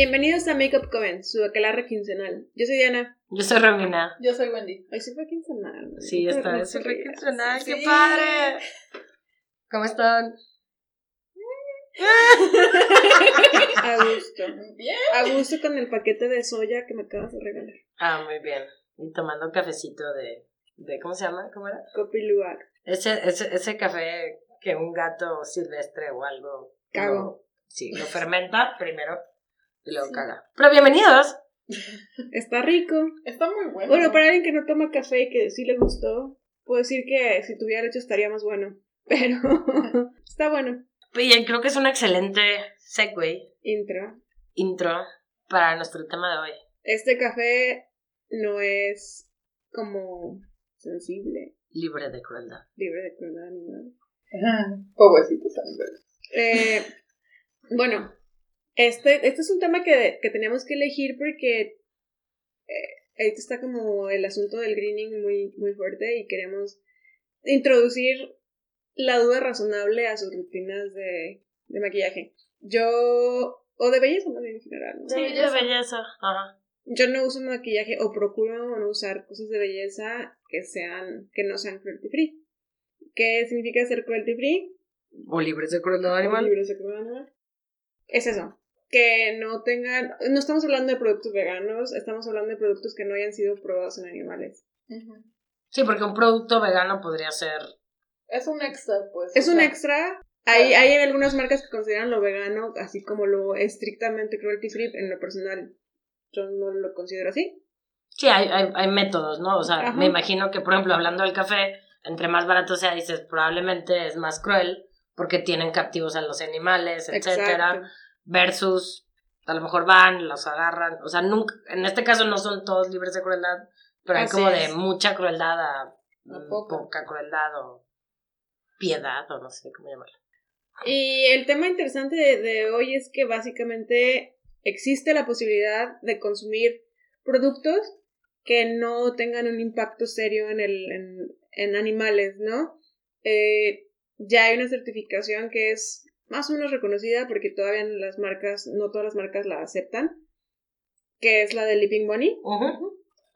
Bienvenidos a Makeup Coven, su aquelarre quincenal. Yo soy Diana. Yo soy Romina. Yo soy Wendy. Hoy sí fue quincenal. ¿no? Sí, esta vez sí fue quincenal. ¡Qué Sí. padre! ¿Cómo están? A gusto. Bien. A gusto con el paquete de soya que me acabas de regalar. Ah, muy bien. Y tomando cafecito de, de ¿cómo se llama? ¿Cómo era? Copi lugar. Ese, ese, ese café que un gato silvestre o algo. Cago. lo- sí, lo fermenta primero y luego Sí. caga. Pero bienvenidos. Está rico. Está muy bueno. Bueno, para alguien que no toma café y que sí le gustó, puedo decir que si tuviera leche estaría más bueno. Pero está bueno. Y creo que es un excelente segue, Intro. intro para nuestro tema de hoy. Este café no es como sensible, Libre de crueldad. libre de crueldad animal. Ajá. Pobrecitos animales. Eh, bueno, este, este es un tema que, que teníamos que elegir porque eh, ahorita está como el asunto del greening muy, muy fuerte y queremos introducir la duda razonable a sus rutinas de, de maquillaje. Yo, o de belleza más bien en general, ¿no? Sí, de belleza. belleza. Ajá. Yo no uso maquillaje o procuro no usar cosas de belleza que sean, que no sean cruelty free. ¿Qué significa ser cruelty free? O libres de crueldad animal. Libres de crueldad animal. Es eso. Que no tengan. No estamos hablando de productos veganos, estamos hablando de productos que no hayan sido probados en animales. Sí, porque un producto vegano podría ser. Es un extra, pues. Es o un extra. Hay, hay algunas marcas que consideran lo vegano así como lo estrictamente cruelty free. En lo personal, yo no lo considero así. Sí, hay, hay, hay métodos, ¿no? O sea, Ajá. me imagino que, por ejemplo, hablando del café, entre más barato sea, dices, probablemente es más cruel porque tienen captivos a los animales, etcétera, Exacto. Versus a lo mejor van, los agarran, o sea, nunca, en este caso no son todos libres de crueldad, pero hay como es. de mucha crueldad a, mm, poca. poca crueldad o piedad o no sé cómo llamarlo. Y el tema interesante de, de hoy es que básicamente existe la posibilidad de consumir productos que no tengan un impacto serio en, el, en, en animales, ¿no? Eh, ya hay una certificación que es más o menos reconocida porque todavía las marcas, no todas las marcas la aceptan, que es la de Leaping Bunny.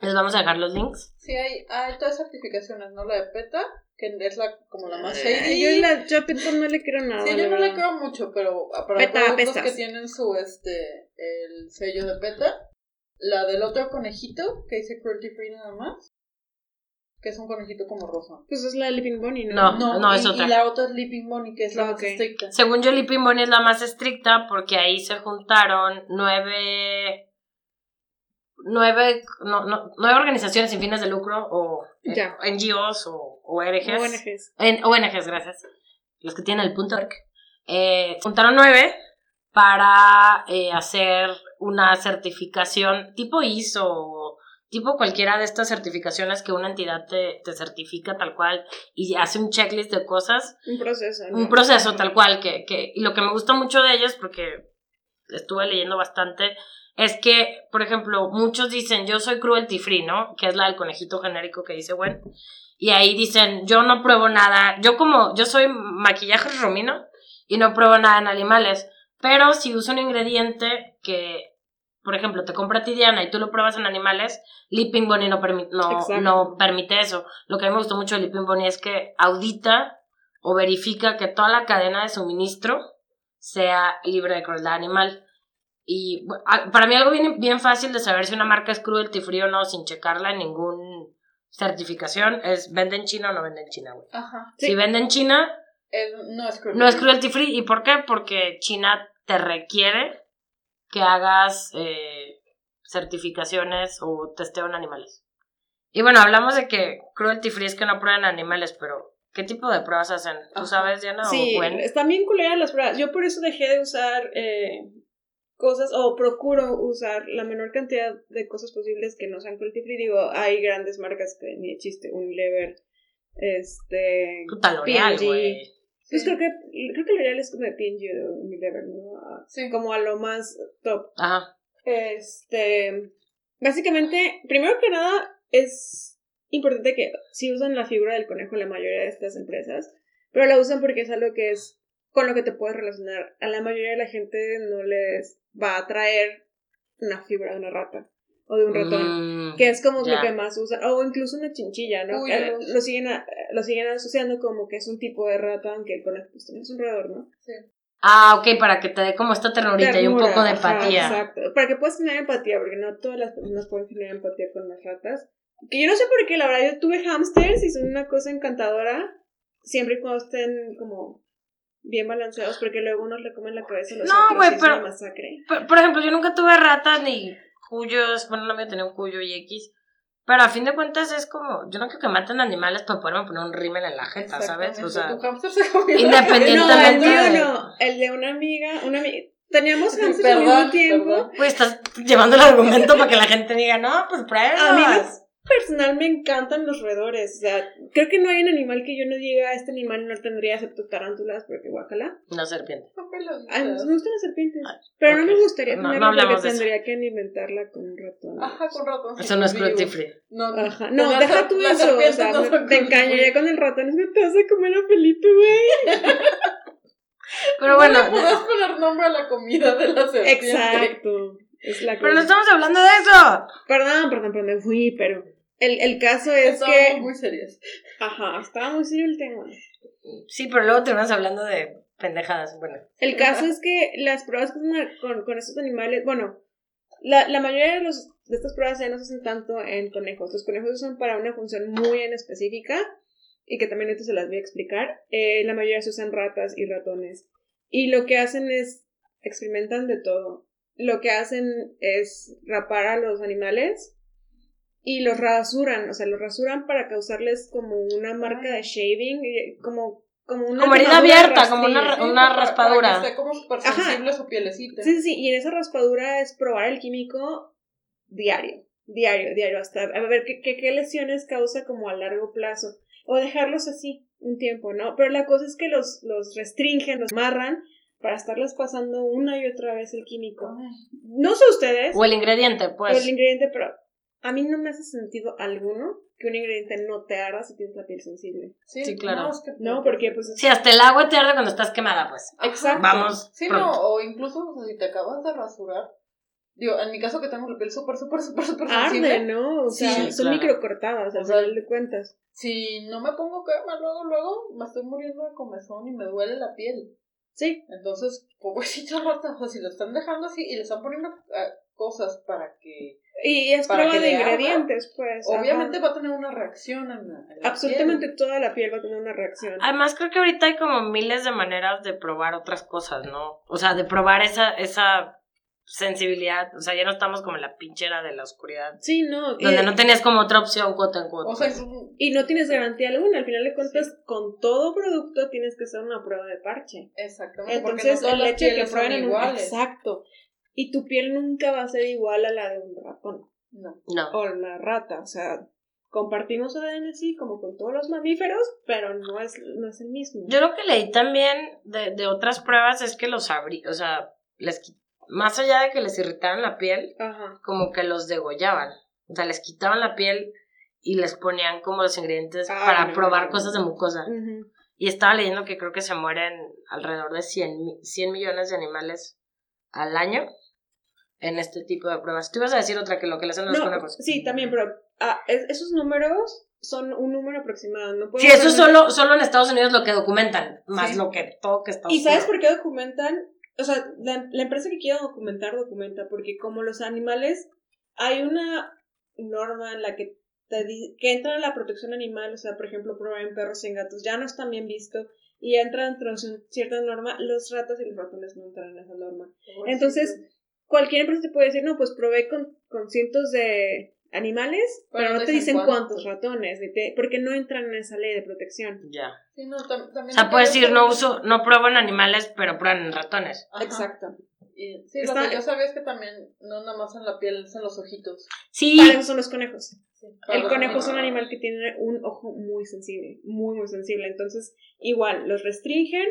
Les vamos a dejar los links. Sí, hay, hay tres certificaciones, ¿no? La de PETA, que es la como la más shady. Yo, la, yo a Peter no le creo nada. Sí, la yo no le creo mucho, pero para PETA, productos que tienen su, este, el sello de PETA. La del otro conejito, que dice cruelty free nada más. Que es un conejito como rosa. Pues es la de Leaping Bunny, ¿no? No. no, y, es otra. Y la otra es Leaping Bunny, que es la más estricta. Según yo, Leaping Bunny es la más estricta porque ahí se juntaron nueve, nueve, no, no, nueve organizaciones sin fines de lucro o eh. NGOs o ONGs. ONGs. En, ONGs, gracias. Los que tienen el punto org. Eh, juntaron nueve para eh, hacer una certificación tipo ISO o tipo cualquiera de estas certificaciones que una entidad te, te certifica tal cual y hace un checklist de cosas Un proceso. ¿no? un proceso tal cual que, que y lo que me gusta mucho de ellos porque estuve leyendo bastante es que por ejemplo muchos dicen yo soy cruelty free no que es la del conejito genérico que dice Gwen y ahí dicen yo no pruebo nada yo como yo soy maquillaje romino y no pruebo nada en animales pero si uso un ingrediente que por ejemplo te compra Tidiana y tú lo pruebas en animales Leaping Bunny no, permi- no, Exacto. no permite eso lo que a mí me gustó mucho de Leaping Bunny es que audita o verifica que toda la cadena de suministro sea libre de crueldad animal. Y para mí algo bien, bien fácil de saber si una marca es cruelty free o no sin checarla en ningún certificación es vende en China o no vende en China, güey. Ajá. Sí. Si vende en China, Es- no es cruelty no es cruelty free. ¿Y por qué? Porque China te requiere que hagas eh, certificaciones o testeo en animales. Y bueno, hablamos de que cruelty free es que no prueban animales, pero ¿qué tipo de pruebas hacen? ¿Tú sabes, Diana? Sí, ¿O están bien culeras las pruebas. Yo por eso dejé de usar eh, cosas, o procuro usar la menor cantidad de cosas posibles que no sean cruelty free. Digo, hay grandes marcas que ni de chiste, Unilever, este... Puta L'Oreal, güey. Pues Sí. creo que, creo que L'Oreal es como de P&G o Unilever, ¿no? A- Sí. Como a lo más top. Ajá. Este, básicamente, primero que nada, es importante que si usan la figura del conejo la mayoría de estas empresas, pero la usan porque es algo que es con lo que te puedes relacionar. A la mayoría de la gente no les va a atraer una fibra de una rata o de un ratón. Mm, Que es como lo que más usa, o incluso una chinchilla, ¿no? Uy, Eh, lo, siguen a- lo siguen asociando como que es un tipo de rata, aunque el conejo pues también es un roedor, ¿no? Ah, ok, para que te dé como esta ternurita y un poco de ajá, empatía. exacto. Para que puedas tener empatía, porque no todas las personas pueden tener empatía con las ratas. Que yo no sé por qué, la verdad, yo tuve hamsters y son una cosa encantadora, siempre y cuando estén como bien balanceados, porque luego unos le comen la cabeza a los No, otros güey, y es pero- una masacre. Por, por ejemplo, yo nunca tuve ratas ni cuyos, bueno, no me tenía un cuyo y X. Pero a fin de cuentas es como, yo no quiero que maten animales para poderme poner un rímel en la jeta, ¿sabes? O sea, la independientemente No, cabeza. el de- el de una amiga, una amiga. Teníamos hamsters al mismo tiempo. perdón. pues estás llevando el argumento para que la gente diga, no, pues pruébalo. A mí me- personal me encantan los roedores. O sea, creo que no hay un animal que yo no diga, este animal no tendría excepto tarántulas, porque guacala. No serpiente. Ay, me gustan las serpientes. Pero no me gustaría No, no tenerla hablamos porque de eso. tendría que alimentarla con un ratón. Ajá, con ratón. Eso no es cruelty free. No, Ajá. No, deja tú eso. O sea, no me- te engañaría con el ratón. Es que te vas a comer a Felipe, güey. Pero bueno, No podés poner nombre a la comida de la serpiente. Exacto. Es la pero no estamos hablando de eso. Perdón, perdón, perdón, me fui, pero. El, el caso es que. muy serias. Ajá, estaba muy serio el tema. Sí, pero luego terminamos hablando de pendejadas. Bueno, El caso es que las pruebas con, con, con estos animales, bueno, la, la mayoría de, los, de estas pruebas ya no se hacen tanto en conejos. Los conejos son para una función muy en específica y que también ahorita se las voy a explicar. Eh, la mayoría se usan ratas y ratones. Y lo que hacen es experimentan de todo. Lo que hacen es rapar a los animales y los rasuran, o sea, los rasuran para causarles como una marca de shaving, y como como una Como herida abierta, como una una raspadura. Para que esté como súper Ajá. sensible su pielecita. Sí, sí, sí, y en esa raspadura es probar el químico diario, diario, diario, hasta a ver qué, qué, qué lesiones causa como a largo plazo, o dejarlos así un tiempo, ¿no? Pero la cosa es que los, los restringen, los amarran para estarles pasando una y otra vez el químico. Ay, No sé ustedes, o el ingrediente, o pues. el ingrediente, pero a mí no me hace sentido alguno que un ingrediente no te arda si tienes la piel sensible. Sí, Sí, claro. No, es que- No, porque pues es... Sí, hasta el agua te arde cuando estás quemada, pues. Exacto. Vamos. Sí, pronto. no, o incluso o sea, si te acabas de rasurar. Digo, en mi caso que tengo la piel súper, súper, súper, súper sensible. Arde, ¿no? O sea, Sí, son claro. microcortadas, al O sea, final de cuentas. Si no me pongo crema luego, luego, me estoy muriendo de comezón y me duele la piel. Sí, Entonces, pobrecito rata, o sea, si lo están dejando así y le están poniendo ah, cosas para que... Y es Para prueba que de ingredientes, pues. Obviamente ajá. va a tener una reacción en la, en la Absolutamente piel. toda la piel va a tener una reacción. Además, creo que ahorita hay como miles de maneras de probar otras cosas, ¿no? O sea, de probar esa, esa sensibilidad. O sea, ya no estamos como en la pinchera de la oscuridad. Sí, no. Y, Donde no tenías como otra opción, quote en quote. O sea, pues. y no tienes garantía alguna. Al final de cuentas, con todo producto tienes que hacer una prueba de parche. exactamente. Entonces, no el hecho de que prueben en un. iguales. Exacto. Y tu piel nunca va a ser igual a la de un ratón No. No. o una rata. O sea, compartimos ADN sí, como con todos los mamíferos, pero no es, no es el mismo. Yo lo que leí también de, de otras pruebas es que los abrí, o sea, les más allá de que les irritaran la piel, Ajá. como que los degollaban. O sea, les quitaban la piel y les ponían como los ingredientes Ay, para no, probar no, cosas de mucosa. Y estaba leyendo que creo que se mueren alrededor de 100, mi- 100 millones de animales al año en este tipo de pruebas. Tú ibas a decir otra que lo que le hacen a los No, conejos. sí, también, pero ah, es- esos números son un número aproximado. No Sí, eso es solo, solo en Estados Unidos lo que documentan, más Sí. lo que todo que está ¿Y sabes oscuro. por qué documentan? O sea, la, la empresa que quiera documentar, documenta, porque como los animales, hay una norma en la que te que entra en la protección animal, o sea, por ejemplo, probar en perros y en gatos, ya no están bien visto, y entra dentro de cierta norma, los ratas y los ratones no entran en esa norma. Entonces, cualquier empresa te puede decir, no, pues probé con, con cientos de animales, pero, Pero no no te dicen cuántos, cuántos. ratones, ni te- porque no entran en esa ley de protección. Ya. Sí, no, tam- O sea, puedes decir, no uso, no pruebo en animales, pero prueban en ratones. Ajá. Exacto. Y, sí, Está- lo que yo sabía es que también, no nada más en la piel, es en los ojitos. Sí, Para eso son los conejos. Sí, El los conejo es un animal que tiene un ojo muy sensible, muy, muy sensible. Entonces, igual, los restringen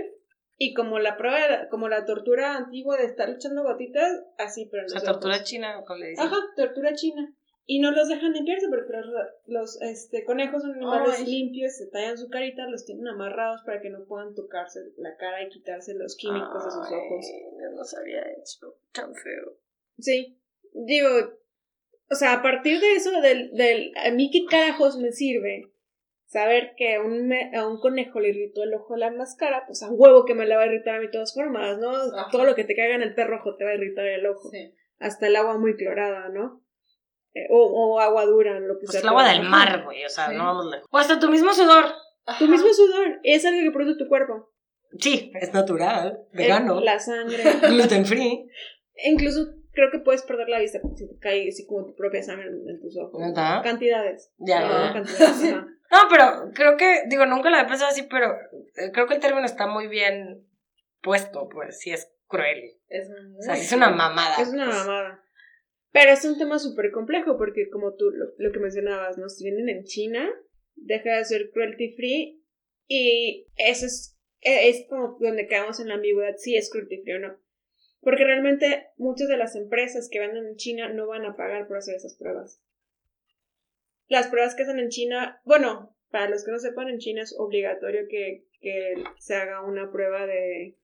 y como la prueba, como la tortura antigua de estar echando gotitas, así, pero en la los tortura china, como le dicen. Ajá, tortura china. Y no los dejan limpiarse porque los, los este, conejos son animales Ay. limpios, se tallan su carita, los tienen amarrados para que no puedan tocarse la cara y quitarse los químicos de sus ojos. Yo no sabía eso, tan feo. Sí, digo, o sea, a partir de eso, del, del, a mí qué carajos me sirve saber que a un, me- a un conejo le irritó el ojo la máscara, pues a huevo que me la va a irritar a mí de todas formas, ¿no? Ajá. Todo lo que te caiga en el perro rojo te va a irritar el ojo. Sí. Hasta el agua muy clorada, ¿no? Eh, o, o agua dura, lo que Pues sea. el agua del mar, güey, o sea, Sí. no vamos lejos. O hasta tu mismo sudor. Tu mismo sudor es algo que produce tu cuerpo. Sí, es natural, Eh, vegano, La sangre. gluten free. Incluso creo que puedes perder la vista si te cae así como tu propia sangre en, tus ojos. ¿Neta? Cantidades. Ya, No, cantidades. No, pero creo que, digo, nunca lo había pensado así, pero eh, creo que el término está muy bien puesto, pues, sí es cruel. Es muy O sea, es una mamada. Es una pues. mamada. Pero es un tema súper complejo porque como tú lo, lo que mencionabas, ¿no? Si vienen en China, deja de ser cruelty free y eso es, e- es como donde quedamos en la ambigüedad si es cruelty free o no. Porque realmente muchas de las empresas que venden en China no van a pagar por hacer esas pruebas. Las pruebas que hacen en China, bueno, para los que no sepan, en China es obligatorio que, que se haga una prueba de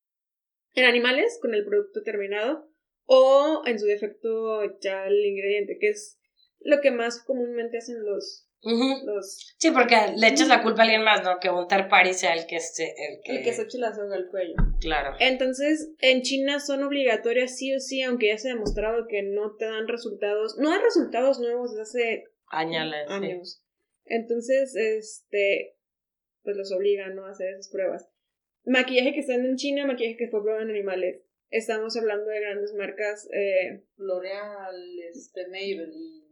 en animales con el producto terminado o en su defecto ya el ingrediente, que es lo que más comúnmente hacen los, Los Sí, porque le echas la culpa a alguien más, ¿no? Que un third party sea el que se, el que... el que se eche la soga al cuello. Claro. Entonces, en China son obligatorias sí o sí, aunque ya se ha demostrado que no te dan resultados, no dan resultados nuevos desde hace Añales. sí. años. Entonces, este, pues los obligan, ¿no? A hacer esas pruebas. Maquillaje que está en China, maquillaje que fue probado en animales. Estamos hablando de grandes marcas, eh, L'Oreal, este, Maybelline.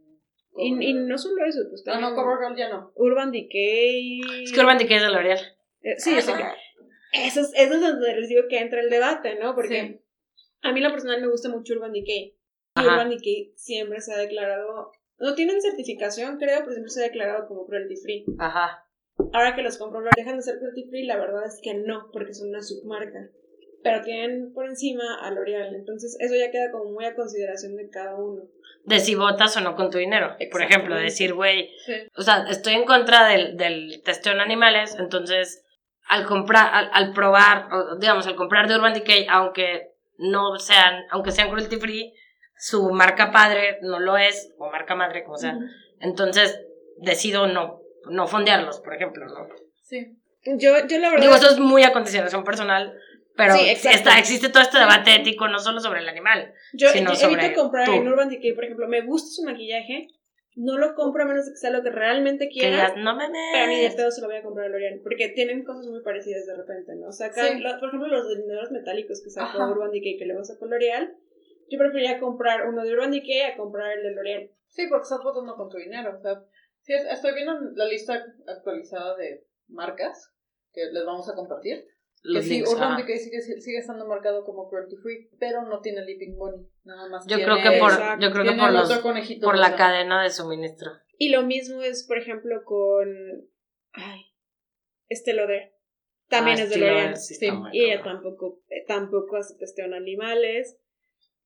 Y, y no solo eso, pues Ah, también no, CoverGirl ya no. Urban Decay. Es que Urban Decay es de L'Oreal. Eh, sí, o sea, Ajá. eso es, eso es donde les digo que entra el debate, ¿no? Porque Sí. a mí lo personal me gusta mucho Urban Decay. Y Ajá. Urban Decay siempre se ha declarado, no tienen certificación, creo, pero siempre se ha declarado como cruelty free. Ajá. Ahora que los compro, dejan de ser cruelty free, la verdad es que no, porque son una submarca. Pero tienen por encima a L'Oreal, entonces eso ya queda como muy a consideración de cada uno. De si votas o no con tu dinero. Por ejemplo, decir, güey, Sí. o sea, estoy en contra del, del testeo en animales, entonces al comprar, al, al probar, o, digamos, al comprar de Urban Decay, aunque no sean, aunque sean cruelty free, su marca padre no lo es, o marca madre, como sea. Ujú. Entonces decido no, no fondearlos, por ejemplo, ¿no? Sí. Yo, yo la verdad... Digo, eso es muy a consideración personal, pero Sí, está, existe todo este debate ético, no solo sobre el animal. Yo, sino yo sobre evito comprar tú. en Urban Decay, por ejemplo, me gusta su maquillaje, no lo compro a menos de que sea lo que realmente Que quiera, no me pero ni de pedo se lo voy a comprar a L'Oreal, porque tienen cosas muy parecidas de repente, ¿no? Sacan, Sí. lo- por ejemplo, los delineadores metálicos que sacó Ajá. Urban Decay que luego sacó L'Oreal, yo preferiría comprar uno de Urban Decay a comprar el de L'Oreal. Sí, porque estás votando con tu dinero. O sea, sí, es- estoy viendo la lista actualizada de marcas que les vamos a compartir. Los que sí, links, Urban. Decay sigue, sigue estando marcado como cruelty free, pero no tiene Leaping Bunny. Nada más. Yo tiene- creo que por, Exacto. yo creo que por los, por la cadena de suministro. Y lo mismo es, por ejemplo, con... Ay, Estée Lauder. También Ah, es de L'Oreal. sí, Y ella tampoco, eh, tampoco hace testeo en animales.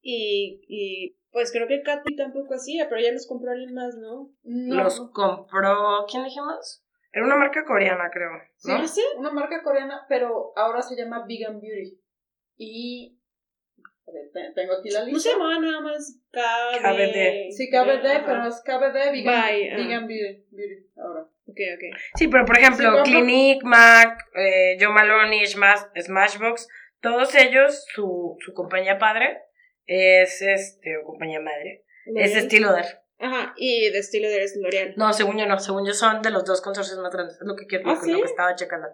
Y, y pues creo que Katy tampoco hacía, pero ya los compró alguien más, ¿no? No, Los compró, ¿quién dijimos? Era una marca coreana, creo, Sí, ¿no? ¿sí? una marca coreana, pero ahora se llama Vegan Beauty. Y. a ver, te- tengo aquí la No se lista. llamaba nada más KBD. KBD. Sí, KBD, pero es KBD Vegan, Bye, ah. vegan Beauty, Beauty. Ahora. Ok, ok. Sí, pero por ejemplo, Sí, Clinique, MAC, eh, Joe Malone Smash, Smashbox, todos ellos, su, su compañía padre es este, o compañía madre, es estilo de Ajá, y de estilo de es L'Oreal. No, según yo no, según yo son de los dos consorcios más grandes, es lo que quiero, ¿Ah, lo, que- sí? lo que estaba checando.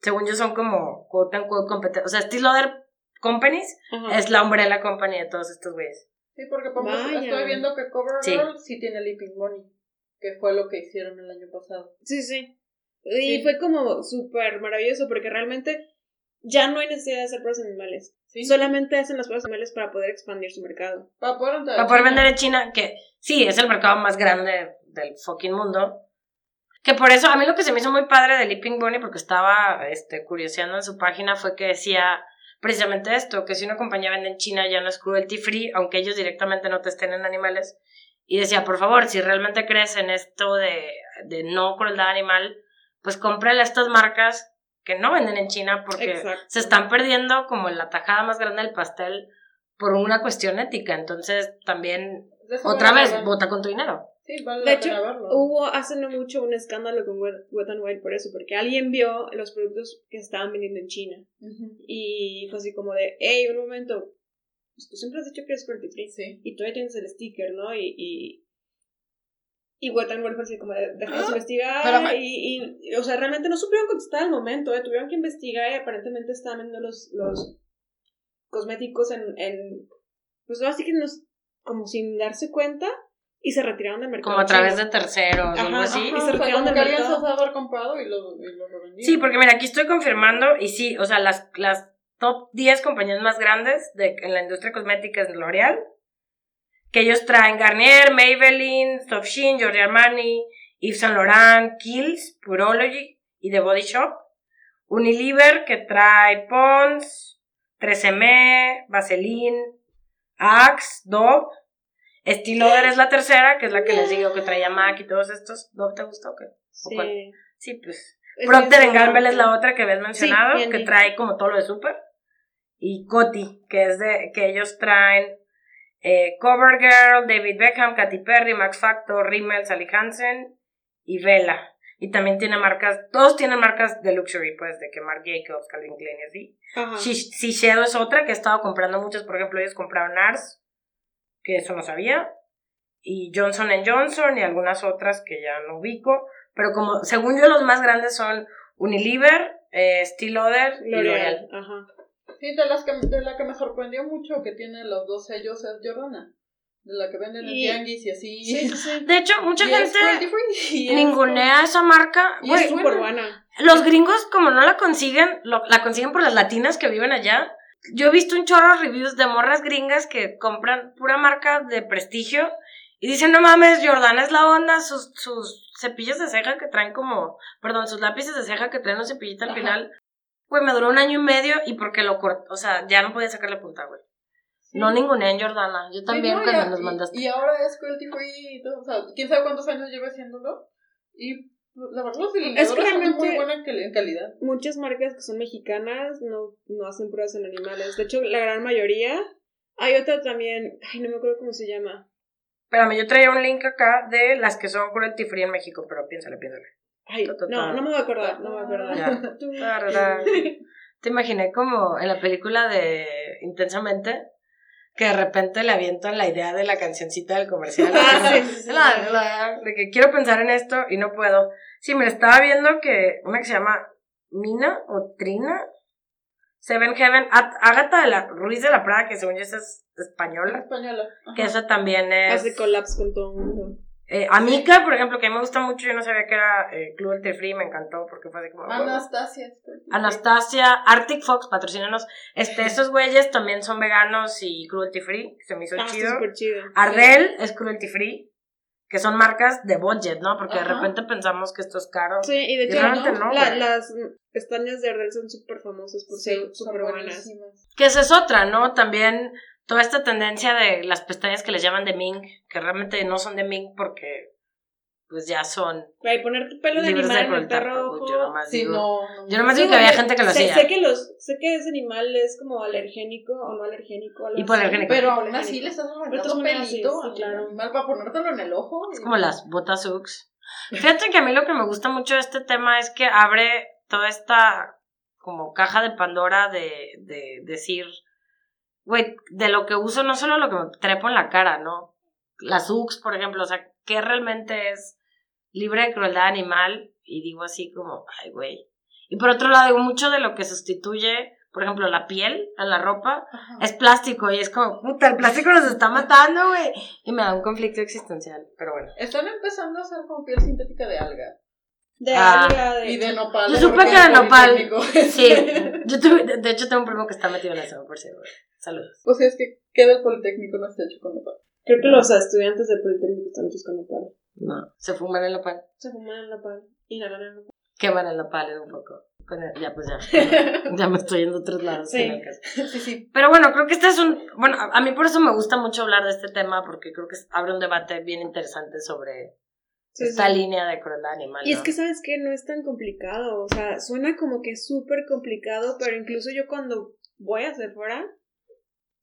Según yo son como quote unquote competentes, o sea, Steel Lauder Companies Ajá. es la umbrella company de todos estos güeyes. Sí, porque por ejemplo, estoy viendo que CoverGirl sí. tiene Leaping Bunny, que fue lo que hicieron el año pasado. Sí, sí. Y Sí. fue como súper maravilloso porque realmente ya no hay necesidad de hacer pruebas animales. Sí. Solamente hacen las pruebas animales para poder expandir su mercado. Para poder, Para poder vender en China, que sí, es el mercado más grande del fucking mundo. Que por eso, a mí lo que se me hizo muy padre de Leaping Bunny, porque estaba este, curioseando en su página, fue que decía precisamente esto, que si una compañía vende en China ya no es cruelty free, aunque ellos directamente no testen en animales. Y decía, por favor, si realmente crees en esto de, de no crueldad animal, pues cómprale a estas marcas que no venden en China porque Exacto. se están perdiendo como la tajada más grande del pastel por una cuestión ética. Entonces, también, otra vez, vota con tu dinero. Sí, vale De hecho, verlo. hubo hace no mucho un escándalo con Wet, n Wild por eso, porque alguien vio los productos que estaban vendiendo en China y fue así como de, hey, un momento, pues tú siempre has dicho que eres cruelty free Sí. y todavía tienes el sticker, ¿no? Y, y, y Wet n Wild fue así como de, déjanos Ah, investigar espérame. y, y, o sea, realmente no supieron contestar al momento, ¿eh? Tuvieron que investigar y aparentemente estaban vendiendo los, los cosméticos en, en pues así que nos, como sin darse cuenta y se retiraron del mercado. Como a través de terceros o algo Ajá, así. ajá. Ajá, y se o sea, retiraron del que mercado. fue a haber comprado y lo, y lo. Sí, porque mira, aquí estoy confirmando y sí, o sea, las, las top 10 compañías más grandes de, en la industria cosmética es L'Oreal, que ellos traen Garnier, Maybelline, Sofshin, Giorgio Armani, Yves Saint Laurent, Kiehl's, Purology y The Body Shop. Unilever, que trae Pond's, 13M, Vaseline, Axe, Dove. Lauder es la tercera, que es la que les digo que traía MAC y todos estos. ¿Dove te gustó o qué? ¿O? Sí. Sí, pues. Es Procter Gamble es la otra que habías mencionado, que trae como todo lo de Super. Y Coty, que es de, que ellos traen eh, CoverGirl, David Beckham, Katy Perry, Max Factor, Rimmel, Sally Hansen y Vela. Y también tiene marcas, todos tienen marcas de luxury, pues, de que Marc Jacobs, Calvin Klein y así. Ajá. Shish- Shiseido es otra que he estado comprando muchos, por ejemplo, ellos compraron Nars, que eso no sabía, y Johnson Johnson y algunas otras que ya no ubico, pero como, según yo, los más grandes son Unilever, eh, Estee Lauder y L'Oreal. L'Oreal. Ajá. Sí, de, las que, de la que me sorprendió mucho que tiene los dos sellos es Jordana. De la que venden en tianguis y así. Sí, sí, sí. De hecho, mucha Y gente es ningunea esa marca. Y es Súper buena. buena. los gringos, como no la consiguen, lo- la consiguen por las latinas que viven allá. Yo he visto un chorro de reviews de morras gringas que compran pura marca de prestigio y dicen, no mames, Jordana es la onda, sus, sus cepillos de ceja que traen como, perdón, sus lápices de ceja que traen un cepillito al Ajá. final. Güey, me duró un año y medio y porque lo corté, o sea, ya no podía sacarle punta, güey. Sí. No ninguneé en Jordana, yo Sí, también no, cuando y- nos mandaste. Y ahora es cruelty free y todo. O sea, quién sabe cuántos años lleva haciéndolo. Y la verdad, los delineadores son de muy realmente- buena cal- calidad. Muchas marcas que son mexicanas no, no hacen pruebas en animales. De hecho, la gran mayoría. Hay otra también. Ay, no me acuerdo cómo se llama. Espérame, yo traía un link acá de las que son cruelty free en México, pero piénsale, piénsale. Ay, no, no me voy a acordar. No me voy a acordar. Ya. Te imaginé como en la película de Intensamente, que de repente le avientan la idea de la cancioncita del comercial. Ah, sí, sí, sí. la- la- de que quiero pensar en esto y no puedo. Sí, me estaba viendo que una que se llama Mina o Trina, Seven Heaven, At- Ágata de la Ruiz de la Prada, que según yo es española, Española. Ajá. que esa también es... Hace collapse con todo el mundo. Eh, Amica, por ejemplo, que a mí me gusta mucho, yo no sabía que era eh, cruelty free, me encantó porque fue así como... Anastasia. Anastasia, Arctic Fox, patrocínanos. Este, estos güeyes también son veganos y cruelty free, se me hizo Ah, chido. chido. Ardell es cruelty free, que son marcas de budget, ¿no? Porque de repente pensamos que esto es caro. Sí, y de hecho, ¿no? no, La- güey. las pestañas de Ardell son súper famosas por Sí, ser son súper buenas. Que esa es otra, ¿no? También toda esta tendencia de las pestañas que les llaman de Ming, que realmente no son de Ming porque pues ya son Güey, poner tu pelo de animal en el perro pues, ojo. Yo nomás Sí, digo, no, no. yo nomás digo que había gente que lo sé, hacía. sé que los sé que ese animal es como alergénico o no alergénico algo Hipoalergénico. así. Pero aún así le estás arrancando un pelito sí, claro. animal para ponértelo en el ojo. Es como las botas Ux. Fíjate que a mí lo que me gusta mucho de este tema es que abre toda esta como caja de Pandora de, de decir, güey, de lo que uso, no solo lo que me trepo en la cara, ¿no? Las Ux, por ejemplo, o sea, ¿qué realmente es libre de crueldad animal? Y digo así como, ay, güey. Y por otro lado, digo, mucho de lo que sustituye, por ejemplo, la piel en la ropa, Ajá. es plástico y es como, puta, el plástico nos está matando, güey. Y me da un conflicto existencial, pero bueno. Están empezando a hacer con piel sintética de alga. De Ah. alga, de Y de nopal. Yo supe que de nopal. Sí, yo tuve, de- de hecho tengo un primo que está metido en eso, por cierto. Saludos. O sea, es que queda el politécnico no está hecho con nopal. Creo que los estudiantes del Politécnico están hechos con nopal. No, se fuman en la pal. Se fuman en nopal. Inhalan en nopal. Queman en la pal un poco. El- ya, pues ya. ya me estoy yendo a otros lados. Sí. en el caso. sí, sí. Pero bueno, creo que este es un. Bueno, a mí por eso me gusta mucho hablar de este tema, porque creo que abre un debate bien interesante sobre Sí, esta sí. línea de crueldad animal. Y es que, ¿sabes qué? No es tan complicado. O sea, suena como que es súper complicado, pero incluso yo cuando voy a Sephora,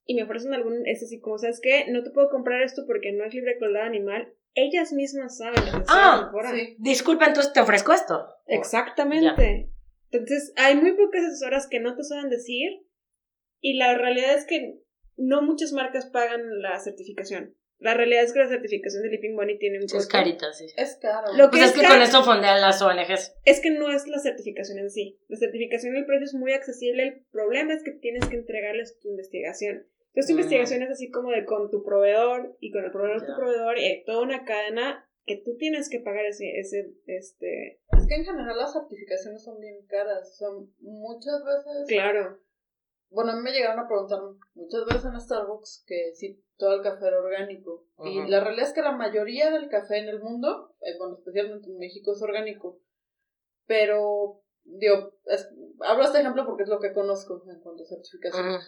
y me ofrecen algún, es así como, ¿sabes qué? No te puedo comprar esto porque no es libre de crueldad animal. Ellas mismas saben que Ah, fuera. Sí. Disculpa, entonces te ofrezco esto. Exactamente. Entonces, hay muy pocas asesoras que no te saben decir y la realidad es que no muchas marcas pagan la certificación. La realidad es que la certificación de Leaping Bunny tiene un Sí, es costo. carita, sí. Es caro. Lo Pues que es que con eso fondean las ONGs. Es que no es la certificación en sí. La certificación del precio es muy accesible. El problema es que tienes que entregarles tu investigación. Entonces, tu Mm. investigación es así como de con tu proveedor y con el proveedor de tu proveedor y hay toda una cadena que tú tienes que pagar ese, ese, este, Es que en general las certificaciones son bien caras. Son muchas veces. claro. Bueno, a mí me llegaron a preguntar muchas veces en Starbucks que si todo el café era orgánico. Y la realidad es que la mayoría del café en el mundo, eh, bueno, especialmente en México, es orgánico. Pero, digo, es- hablo este ejemplo porque es lo que conozco en cuanto a certificación.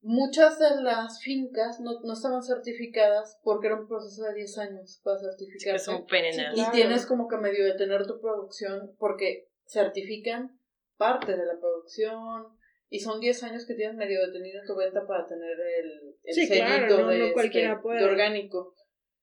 Muchas de las fincas no, no estaban certificadas porque era un proceso de 10 años para Es certificarse. un ass. Y tienes como que medio detener tu producción porque certifican parte de la producción y son 10 años que tienes medio detenido tu venta para tener el, el Sí, sellito claro, no- de, no este, cualquiera puede. de orgánico.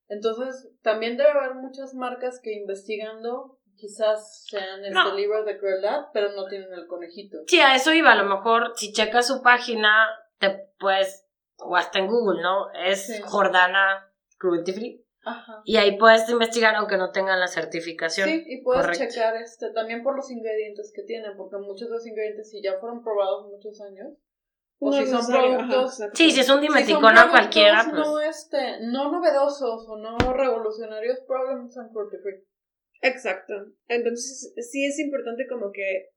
Entonces, también debe haber muchas marcas que investigando quizás sean este No. libros de crueldad, pero no tienen el conejito. Sí, a eso iba. A lo mejor si checas su página, te puedes, o hasta en Google, ¿no? Es Sí. Jordana Cruelty Free. Ajá. Y ahí puedes investigar aunque no tengan la certificación. Sí, y puedes Correcto. checar este también por los ingredientes que tienen, porque muchos de los ingredientes si ya fueron probados muchos años, o No si son ajá, productos. Sí, si es un Si son dimeticona productos cualquiera, pues. no este no novedosos o no revolucionarios probablemente sean cruelty free Exacto. Entonces, sí es importante como que...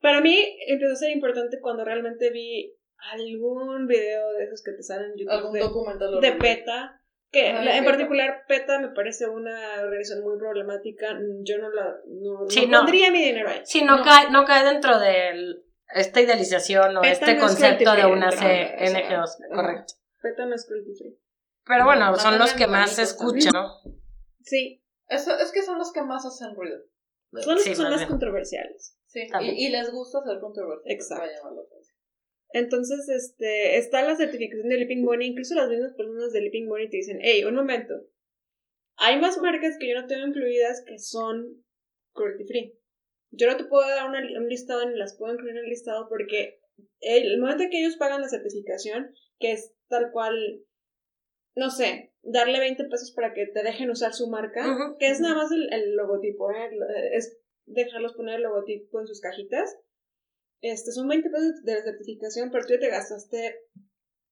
Para mí empezó a ser importante cuando realmente vi algún video de esos que te salen en YouTube algún de, documental de. PETA. Que en particular PETA me parece una organización muy problemática. Yo no la no, Sí, no no. pondría mi dinero ahí. Sí, no, No. Cae, no cae dentro de esta idealización o este concepto de una pero, o sea, CNGOs, correcto. PETA no es cruelty free. Pero bueno, son los que más se escuchan, ¿no? Sí, Eso, es que son los que más hacen ruido son los Sí, que son bien. controversiales. sí y, y les gusta hacer controversia Exacto. para llamar la atención. Entonces, este, está la certificación de Leaping Bunny, incluso las mismas personas de Leaping Bunny te dicen, hey, un momento, hay más marcas que yo no tengo incluidas que son cruelty free. Yo no te puedo dar una- un listado ni las puedo incluir en el listado porque el momento en que ellos pagan la certificación, que es tal cual, no sé, darle 20 pesos para que te dejen usar su marca, que es nada más el, el logotipo, ¿eh? es dejarlos poner el logotipo en sus cajitas. Este, son 20 pesos de la certificación, pero tú ya te gastaste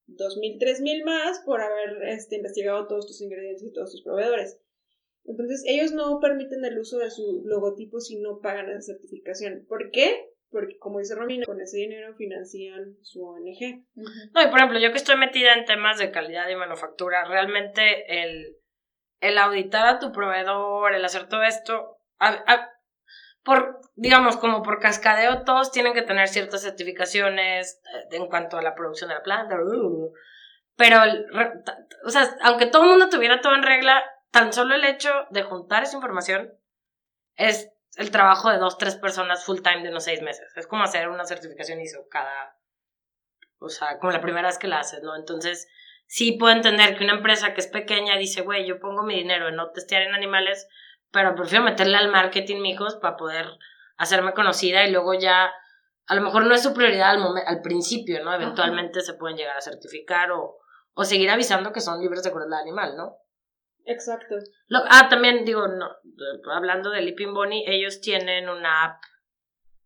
2.000, 3.000 más por haber este, investigado todos tus ingredientes y todos tus proveedores. Entonces, ellos no permiten el uso de su logotipo si no pagan esa certificación. ¿Por qué? Porque, como dice Romina, con ese dinero financian su ONG. No, y por ejemplo, yo que estoy metida en temas de calidad y manufactura, realmente el, auditar a tu proveedor, el hacer todo esto, por, digamos, como por cascadeo, todos tienen que tener ciertas certificaciones eh, en cuanto a la producción de la planta, uh, pero, o sea, aunque todo el mundo tuviera todo en regla, tan solo el hecho de juntar esa información es el trabajo de dos, tres personas full time de unos seis meses. Es como hacer una certificación ISO cada, o sea, como la primera vez que la haces, ¿no? Entonces, sí puedo entender que una empresa que es pequeña dice, güey, yo pongo mi dinero en no testear en animales, pero prefiero meterle al marketing, mijos, para poder hacerme conocida y luego ya, a lo mejor no es su prioridad al, al principio, ¿no? Eventualmente se pueden llegar a certificar o, o seguir avisando que son libres de crueldad animal, ¿no? Exacto. Lo- ah, también digo, no, eh, hablando de Leaping Bunny, ellos tienen una app.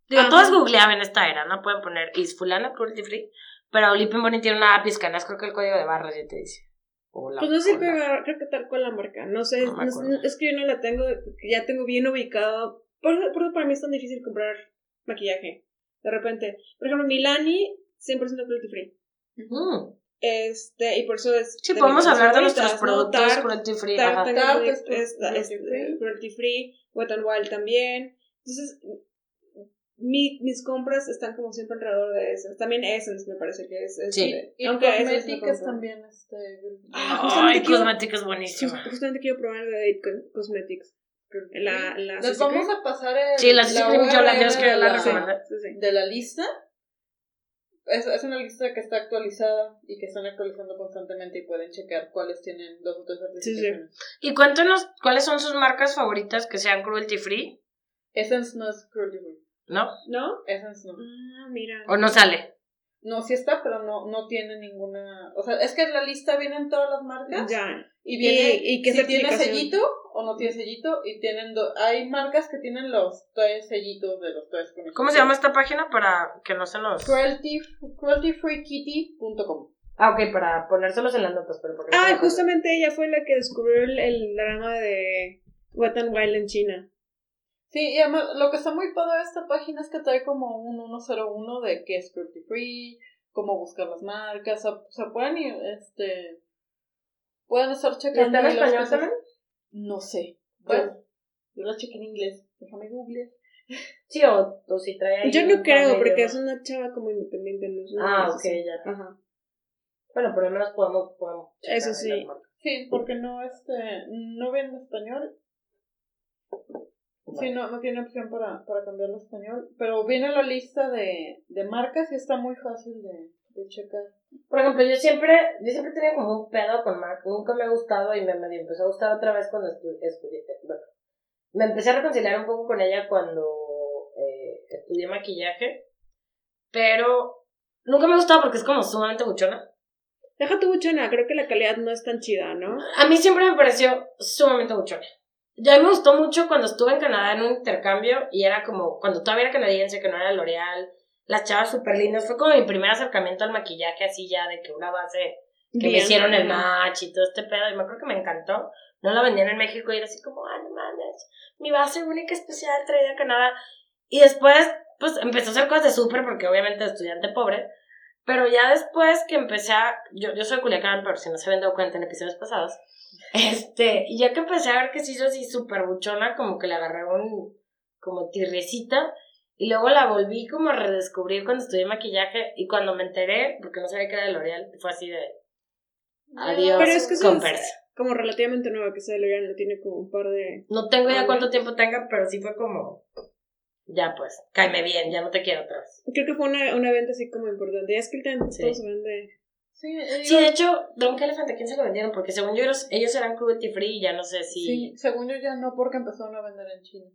Digo, Ajá. todos googleaban en esta era, ¿no? Pueden poner is fulana cruelty free, pero Leaping Bunny tiene una app y escaneas creo que el código de barras ya te dice. O la- Pues no sé, la- creo que tal cual la marca. No sé, No no es que yo no la tengo, ya tengo bien ubicado. Por, eso- por eso para mí es tan difícil comprar maquillaje. De repente. Por ejemplo, Milani, 100% cruelty free. Este, y por eso es. Sí, de podemos hablar de nuestros ¿no? productos Tarte, cruelty free. Tarte ajá. tengo Tarte muy- es cruelty es- es- free. cruelty free. Wet n Wild también. Entonces, mi- mis compras están como siempre alrededor de esas. También Essence me parece que es. es Sí. de- y aunque Essence no cosméticas también este Ah, Ay, justamente quiero- cosmética es buenísima. Just- Justamente quiero probar de Date Co- Cosmetics. La, la les vamos a pasar el, Sí, la Cream yo la- yo es que la de. Sí, sí. de la lista es, es una lista que está actualizada y que están actualizando constantemente y pueden checar cuáles tienen dos o tres certificaciones. Y cuéntanos cuáles son sus marcas favoritas que sean cruelty free, Essence no es cruelty free. ¿No? ¿No? Essence no. Ah, mira. O no sale. No, sí está, pero no, no tiene ninguna. O sea, es que en la lista vienen todas las marcas. Ya. Y viene ¿Y- y qué si tiene sellito o no tiene sellito. Y tienen do- hay marcas que tienen los tres sellitos de los tres. ¿Cómo se llama esta página para que no se los... Cruelty, crueltyfreekitty.com. Ah, ok, para ponérselos en las notas, pero porque Ah, me justamente ella fue la que descubrió el, el drama de Wet n Wild en China. Sí, y además lo que está muy padre de esta página es que trae como un 101 de qué es cruelty free, cómo buscar las marcas, o sea, pueden ir, este, pueden estar ¿Y checando. está en español también? No sé. Bueno, yo la chequé en inglés. Déjame googlear. Sí, o, o si trae ahí Yo no creo, de porque idiomas. es una chava como independiente, no es una Ah, ok, así. ya. Ajá. Bueno, por lo menos podemos... podemos Eso sí. Sí, porque no, este, no viene en español. Sí, no, no tiene opción para, para cambiarlo a español. Pero viene la lista de, de marcas y está muy fácil de, de checar. Por ejemplo, yo siempre, yo siempre tenía como un pedo con Mark, nunca me ha gustado y me medio empezó a gustar otra vez cuando estu- estudié, bueno, me empecé a reconciliar un poco con ella cuando eh, estudié maquillaje, pero nunca me ha gustado porque es como sumamente buchona. Deja tu buchona, creo que la calidad no es tan chida, ¿no? A mí siempre me pareció sumamente buchona. Ya me gustó mucho cuando estuve en Canadá en un intercambio y era como, cuando todavía era canadiense, que no era L'Oreal, las chavas súper lindas, fue como mi primer acercamiento al maquillaje así ya de que una base que me hicieron el match y todo este pedo, y me acuerdo que me encantó. No la vendían en México y era así como, ah, no mames, mi base única especial traída a Canadá. Y después, pues empezó a hacer cosas de súper, porque obviamente estudiante pobre. Pero ya después que empecé a. Yo, yo soy Culiacán, pero si no se habían dado cuenta en episodios pasados. Este, y ya que empecé a ver que se hizo así súper buchona, como que le agarré un. como tirrecita. Y luego la volví como a redescubrir cuando estudié maquillaje. Y cuando me enteré, porque no sabía que era de L'Oreal, fue así de. Adiós, Pero es que con como relativamente nueva, que sea L'Oreal no tiene como un par de... No tengo idea Ah, cuánto tiempo tenga, pero sí fue como. Ya pues, cáeme bien, ya no te quiero otra vez. Creo que fue una, una venta así como importante. Ya es que el Sí. todo se vende... Sí, eh, Sí, de hecho, Drunk Elephant, ¿a quién se lo vendieron? Porque según yo, ellos, ellos eran cruelty free y ya no sé si. sí, según yo ya no, porque empezaron a vender en China.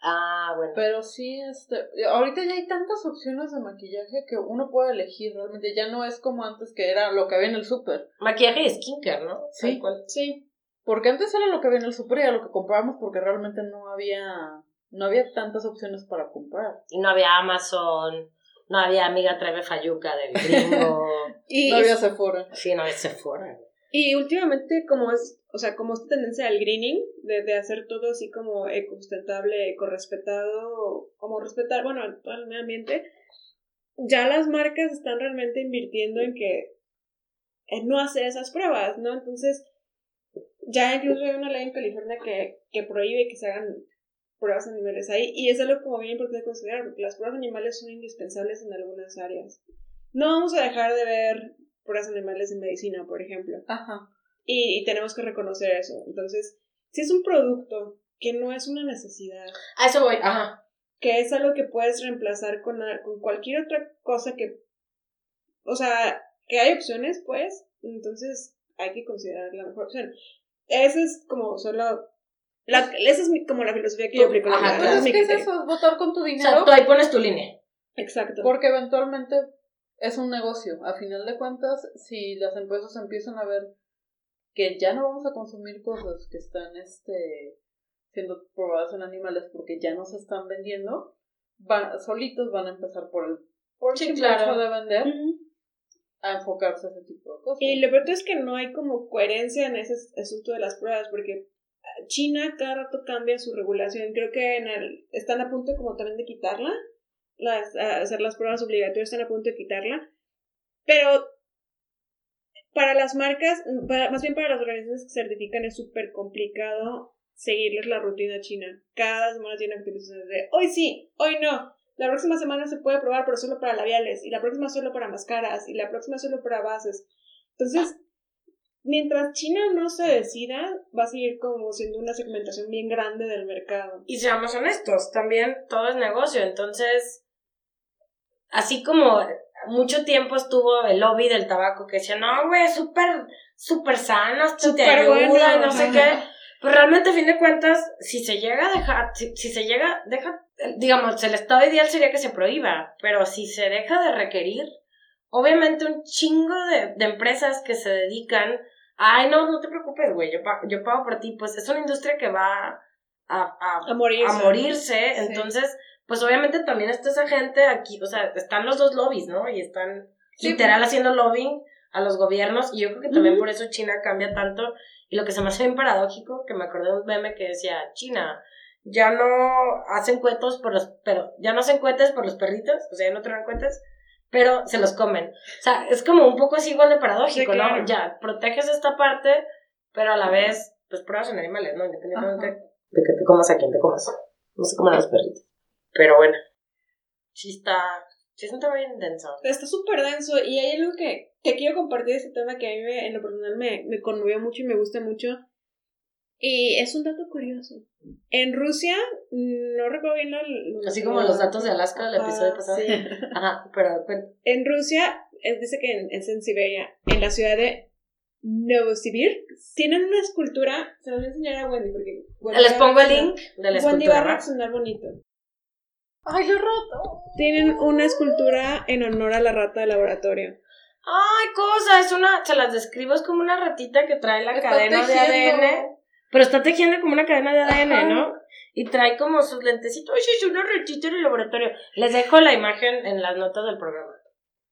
Ah, bueno. Pero sí, este, ahorita ya hay tantas opciones de maquillaje que uno puede elegir realmente. Ya no es como antes que era lo que había en el súper. Maquillaje y skincare, ¿no? Sí. Sí. Porque antes era lo que había en el súper y era lo que comprábamos porque realmente no había, no había tantas opciones para comprar. Y no había Amazon, no había Amiga Trae Fayuca del gringo. Y, no había Sephora. sí, no había Sephora. y últimamente como es, o sea, como esta tendencia al greening, de, de hacer todo así como ecosustentable, ecorespetado, como respetar, bueno, todo el medio ambiente, ya las marcas están realmente invirtiendo en que en no hacer esas pruebas, ¿no? Entonces, ya incluso hay una ley en California que, que prohíbe que se hagan pruebas animales ahí, y es algo como bien importante considerar, porque las pruebas animales son indispensables en algunas áreas. No vamos a dejar de ver pruebas animales en medicina, por ejemplo, Ajá. y, y tenemos que reconocer eso. Entonces, si es un producto que no es una necesidad, A eso voy, ajá. que es algo que puedes reemplazar con, con cualquier otra cosa que, o sea, que hay opciones, pues, entonces hay que considerar la mejor opción. Esa es como solo, la, esa es mi- como la filosofía que yo aplico. Ajá, ese es que es eso, es votar con tu O dinero. sea, tú ahí pones tu línea. Exacto. Porque eventualmente es un negocio. A final de cuentas, si las empresas empiezan a ver que ya no vamos a consumir cosas que están este siendo probadas en animales porque ya no se están vendiendo, van, solitos van a empezar por el, por Sí, claro. de vender a enfocarse a ese tipo de cosas. Y lo peor es que no hay como coherencia en ese asunto de las pruebas, porque China cada rato cambia su regulación. Creo que en el, están a punto como también de quitarla, las, hacer las pruebas obligatorias están a punto de quitarla, pero para las marcas, para- más bien para las organizaciones que certifican es súper complicado seguirles la rutina china. Cada semana tienen actualizaciones de hoy sí, hoy no. La próxima semana se puede probar, pero solo para labiales. Y la próxima solo para máscaras. Y la próxima solo para bases. Entonces, mientras China no se decida, va a seguir como siendo una segmentación bien grande del mercado. Y seamos honestos, también todo es negocio, entonces así como mucho tiempo estuvo el lobby del tabaco que decía, no, güey, súper, súper sano, esto te Súper ayuda bueno, y no sé qué. Pues realmente, a fin de cuentas, si se llega a dejar, si, si se llega, deja, digamos, el estado ideal sería que se prohíba, pero si se deja de requerir, obviamente un chingo de, de empresas que se dedican, ay, no, no te preocupes, güey, yo, yo pago por ti, pues es una industria que va a, a, A morirse. a morirse, entonces, pues obviamente también está esa gente aquí, o sea, están los dos lobbies, ¿no? Y están Sí. literal haciendo lobbying a los gobiernos, y yo creo que también por eso China cambia tanto, y lo que se me hace bien paradójico, que me acordé de un meme que decía, China, ya no hacen cuetos por los, pero, ya no hacen cohetes por los perritos, o sea, ya no traen cohetes, pero se los comen. O sea, es como un poco así igual de paradójico, Sí, claro. ¿no? Ya, proteges esta parte, pero a la vez, pues pruebas en animales, ¿no? Independientemente Ajá. de que te comas a quien te comas. No se comen a los perritos. Pero bueno, sí está, sí es un tema bien denso. Está súper denso y hay algo que, que quiero compartir de este tema que a mí me- en lo personal me, me conmovió mucho y me gusta mucho. Y es un dato curioso. En Rusia, no recuerdo bien lo, lo- Así como los datos de Alaska del episodio pasado. sí. Ajá, pero. En Rusia, es, dice que en, es en Siberia, en la ciudad de Novosibirsk, tienen una escultura, se los voy a enseñar a Wendy porque... Wendy Les pongo el link de la Wendy va a escultura. reaccionar bonito. ¡Ay, lo roto! Tienen una escultura en honor a la rata de laboratorio. Ay, cosa, es una, se las describo, es como una ratita que trae la Está cadena de. ADN, pero está tejiendo como una cadena de ADN, Ajá. ¿no? Y trae como sus lentecitos, oye, es una ratita en el laboratorio. Les dejo la imagen en las notas del programa.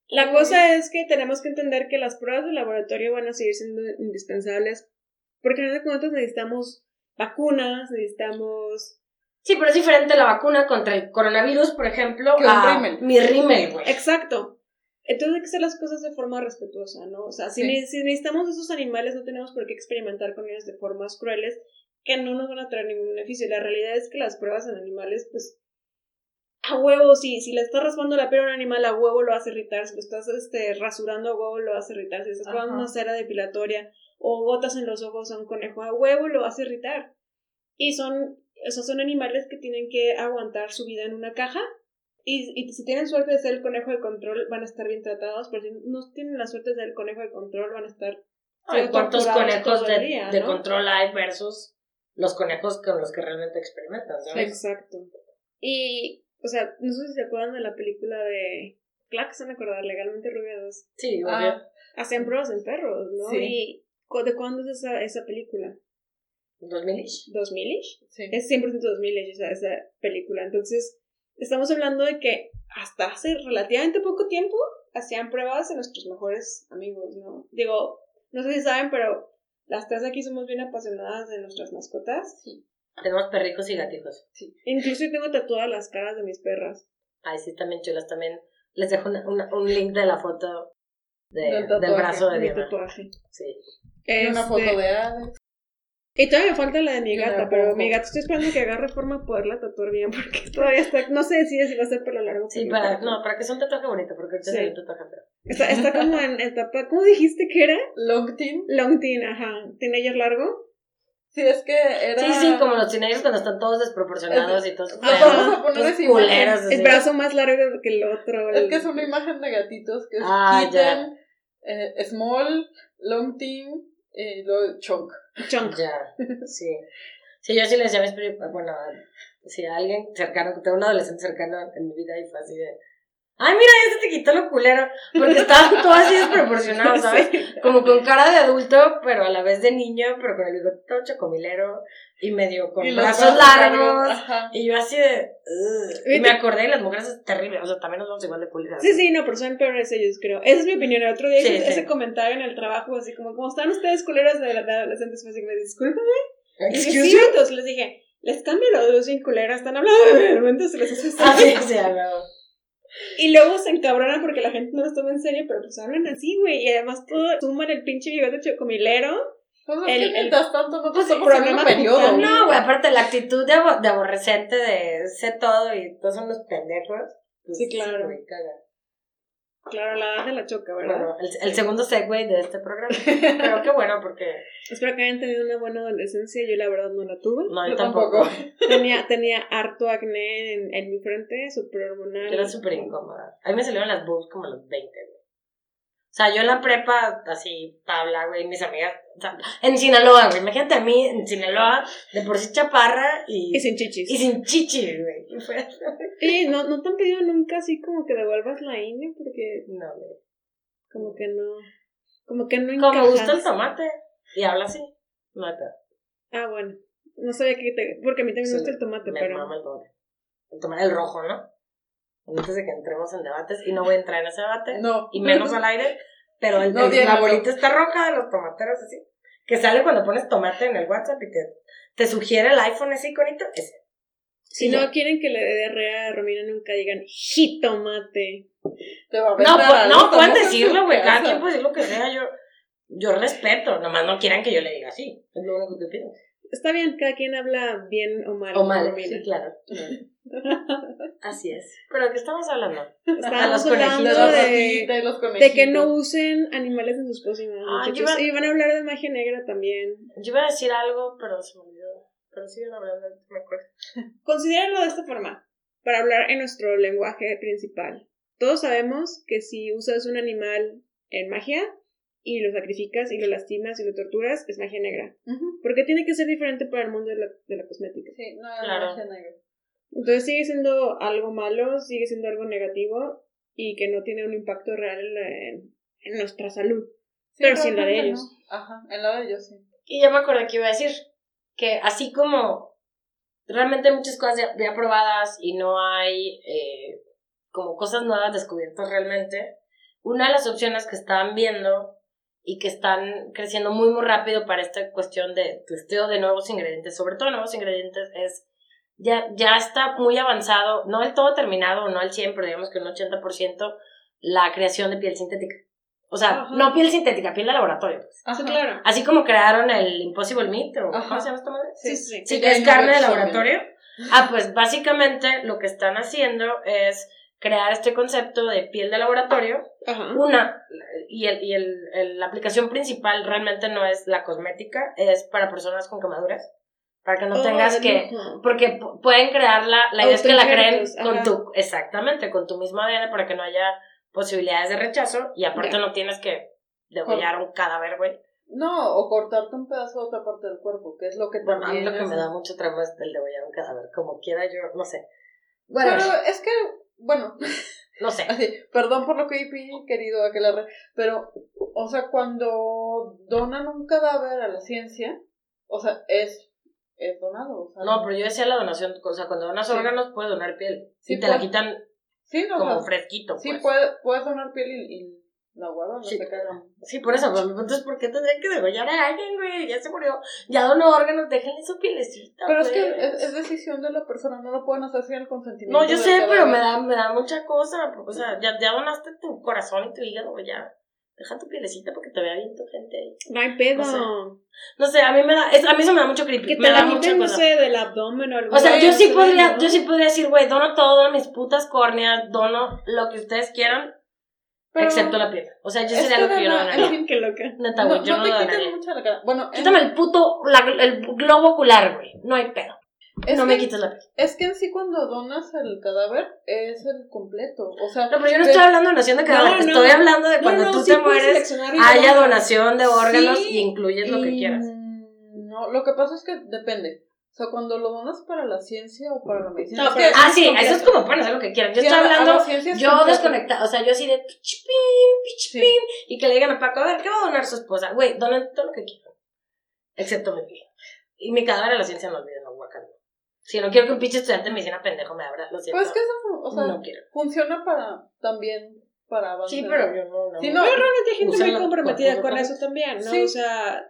La cosa es que tenemos que entender que las pruebas de laboratorio van a seguir siendo indispensables porque en de cuentas necesitamos vacunas, necesitamos... Sí, pero es diferente la vacuna contra el coronavirus, por ejemplo, Que un a rímel. mi rímel, güey. Exacto. Entonces hay que hacer las cosas de forma respetuosa, ¿no? O sea, si, Sí. ne- si necesitamos esos animales no tenemos por qué experimentar con ellos de formas crueles que no nos van a traer ningún beneficio. La realidad es que las pruebas en animales, pues, a huevo, si, si le estás raspando la piel a un animal, a huevo lo hace irritar, si lo estás este, rasurando a huevo lo hace irritar, si le estás poniendo una cera depilatoria o gotas en los ojos a un conejo, a huevo lo hace irritar. Y son, o sea, son animales que tienen que aguantar su vida en una caja y, y si tienen suerte de ser el conejo de control, van a estar bien tratados, pero si no tienen la suerte de ser el conejo de control, van a estar Ay, ¿Cuántos conejos de, día, de ¿no? control hay versus los conejos con los que realmente experimentan, ¿sabes? Exacto. Y, o sea, no sé si se acuerdan de la película de... A acordar, Legalmente Rubia 2. Sí. Ah, Hacían pruebas en perros, ¿no? Sí. Y ¿cu- ¿de cuándo es esa, esa película? ¿2000ish? ¿2000ish? sí. Es 100% 2000 esa, esa película. Entonces, estamos hablando de que hasta hace relativamente poco tiempo hacían pruebas en nuestros mejores amigos, ¿no? Digo, no sé si saben, pero las tres aquí somos bien apasionadas de nuestras mascotas. Sí. Tenemos perrijos y gatijos. Incluso yo tengo tatuadas las caras de mis perras. Ay, sí, también chulas. También les dejo una- una- un link de la foto de- Del brazo de mi Diana. tatuaje. Sí. Y una Este, foto de Alex. Y todavía me falta la de mi gata, pero mi gata estoy esperando que agarre forma de poderla tatuar bien, porque todavía está, no se decide si va a ser pelo largo. Sí, para, no, para que sea un tatuaje bonito, porque ahorita Sí. se un tatuaje feo. Está, está como en etapa, ¿cómo dijiste que era? Longtin. Long teen, ajá. ¿Teenager largo? Sí, es que era. Sí, sí, como los teenagers cuando están todos desproporcionados y todos vamos a poner así. El brazo más largo que el otro. Es que es una imagen de gatitos que es Ah, kitten, eh, small, longtin y luego chunk. chunk. Ya, sí. Sí, yo sí le decía a mis primos, bueno, si a alguien cercano, que tengo un adolescente cercano en mi vida y fue así de, ay, mira, ya se te quitó lo culero, porque estaban todos así desproporcionados, ¿sabes? Como con cara de adulto, pero a la vez de niño, pero con el bigote todo chocomilero y medio con Y brazos largos. Ajá. Y yo así de, y me acordé, y las mujeres es terrible, o sea, también nos vamos igual de culeras. Sí, sí, no, pero son peores ellos, creo. Esa es mi opinión. El otro día Sí, hice sí. ese comentario en el trabajo, así como, ¿cómo están ustedes culeras de, de adolescentes? Fue así, me disculpan. Y dije, Excuse sí, entonces les dije, les cambio los dos sin culeras, están hablando de se les hace así. Ah, sí, sí, a huevo. Y luego se encabronan porque la gente no los toma en serio, pero pues hablan así, güey. Y además todo suman el pinche bigote chocomilero. Pues es El- el- mientras tanto no pues, el problema periodo. No, güey, aparte la actitud de, abo- de aborrecente de sé todo y todos son los pendejos. pues, Sí, claro. caga. Claro, la edad de la choca, ¿verdad? Bueno, el, el segundo segue de este programa. Pero qué bueno, porque Espero que hayan tenido una buena adolescencia. Yo la verdad no la tuve. no, yo tampoco. tampoco. Tenía, tenía harto acné en, en mi frente, súper hormonal. Era súper incómoda. A mí me salieron las boobs como a los 20, güey. O sea, yo en la prepa, así, tabla, güey, mis amigas. O sea, en Sinaloa, güey. Imagínate a mí en Sinaloa, de por sí chaparra y, Y sin chichis. y sin chichi, güey. Y fue- no, no te han pedido nunca así como que devuelvas la INE porque No, güey. como que no. Como que no Como me gusta el encajas. tomate. Y habla así. Pedo. Ah, bueno. No sabía que te. Porque a mí también me Sí, gusta el tomate, Me pero. mama el tomate. El tomate, el rojo, ¿no? Antes de que entremos en debates, y no voy a entrar en ese debate. No. y menos al aire, pero el, No, el- la no. bolita está roja de los tomateros así, que sale cuando pones tomate en el WhatsApp y te, te sugiere el iPhone ese iconito, ese. Si no ya. quieren que le dé diarrea a Romina, nunca digan jitomate. Te va a No, pues, no, pueden decirlo, güey, cada quien puede decir lo que sea, yo, yo respeto, nomás no quieran que yo le diga así, es lo único que pido. Está bien, cada quien habla bien o mal. O mal, Romina. sí, claro. Así es. ¿Pero de qué estamos hablando? Estábamos hablando La de, los que no usen animales en sus pócimas. Ah, iba- Y van a hablar de magia negra también. Yo iba a decir algo, pero se me olvidó. Pero sigan hablando, me acuerdo. Considérenlo de esta forma, para hablar en nuestro lenguaje principal. Todos sabemos que si usas un animal en magia y lo sacrificas y lo lastimas y lo torturas, es magia negra. Porque tiene que ser diferente para el mundo de la, de la cosmética. Sí, no, Claro. magia negra. Entonces sigue siendo algo malo, sigue siendo algo negativo y que no tiene un impacto real en, la- en- en nuestra salud. Pero sí en la de ellos. no. Ajá, en la de ellos sí. Y ya me acordé que iba a decir que así como realmente hay muchas cosas ya, ya probadas y no hay eh, como cosas nuevas descubiertas realmente, una de las opciones que están viendo y que están creciendo muy muy rápido para esta cuestión de testeo de nuevos ingredientes, sobre todo nuevos ingredientes, es ya, ya está muy avanzado, no del todo terminado, no al 100, pero digamos que un 80%, la creación de piel sintética. O sea, Ajá. no piel sintética, piel de laboratorio. pues. Ajá. Sí, claro. Así como crearon el Impossible Meat, o Ajá. ¿cómo se llama esta madre? Sí, sí, sí. Sí, Que es carne de laboratorio. Ah, pues básicamente lo que están haciendo es crear este concepto de piel de laboratorio. Ajá. Una, y, el, y el, el- la aplicación principal realmente no es la cosmética, es para personas con quemaduras. Para que no Oh, tengas que porque pu- pueden crearla, la idea es que la creen con ajá. tu, exactamente, con tu mismo ADN para que no haya posibilidades de rechazo y aparte Ya. no tienes que degollar un cadáver, güey. No, o cortarte un pedazo de otra parte del cuerpo, que es lo que Bueno, a mí también lo que es- me da mucho trauma es el degollar un cadáver, como quiera yo, no sé. Pero Bueno, es que, bueno, no sé. así, perdón por lo que he querido aquelarre, pero, o sea, cuando donan un cadáver a la ciencia, o sea, es, es donado. O sea, No, pero yo decía la donación, o sea, cuando donas Sí. órganos puedes donar piel. Sí, y te la pues. quitan sí, no, o como sea, fresquito, sí pues. puede, puedes donar piel y, y la guardan, no Sí. se cagan. Sí, por eso, pero mi punto es ¿por qué tendría que degollar a alguien, güey? Ya se murió, ya donó órganos, déjenle su pielecita, Pero es que pues. es, es decisión de la persona, no lo pueden hacer sin el consentimiento. No, yo sé, pero me da, me da mucha cosa. O sea, ya, ya donaste tu corazón y tu hígado, ya. Deja tu pielecita para que te vea bien tu gente ahí. No hay pedo. No sé. No sé, a mí me da, es, a mí eso me da mucho creepy. Que te me da la mucha quiten, no sé, del abdomen o algo O sea, yo sí ¿no? podría, yo sí podría decir, güey, dono todo, dono mis putas córneas, dono lo que ustedes quieran, Pero- excepto la piel. O sea, yo sería que lo que yo no donaría. Ay, qué loca. Neta, No, güey, yo no no, te donaría. mucho la cara. Bueno, en- Quítame el puto, la- el globo ocular, güey. No hay pedo. Es no que, me quites la piel. Es que en sí cuando donas el cadáver es el completo. O sea, No, pero yo no de- estoy hablando de donación de cadáver, No, no. estoy hablando de cuando tú sí te mueres, haya donación de órganos Sí, y incluyes lo que quieras. No, lo que pasa es que depende. O sea, cuando lo donas para la ciencia o para la medicina. No, es pero- que- Ah, sí, completo. eso es como pueden hacer lo que quieran. Yo sí, estoy hablando, yo desconectada, o sea, yo así de pichipín, Sí. y que le digan a Paco, a ver, ¿qué va a donar su esposa? Güey, donen todo lo que quieran, excepto mi piel. Y mi cadáver a la ciencia no olviden, no, guacala. Si no quiero que un pinche estudiante de medicina pendejo me abra, lo siento. Pues que eso, o sea, no quiero. funciona para también para avanzar. Sí, pero yo no, no. Sí, no, Pero realmente hay gente muy comprometida con eso también, ¿no? Sí. O sea,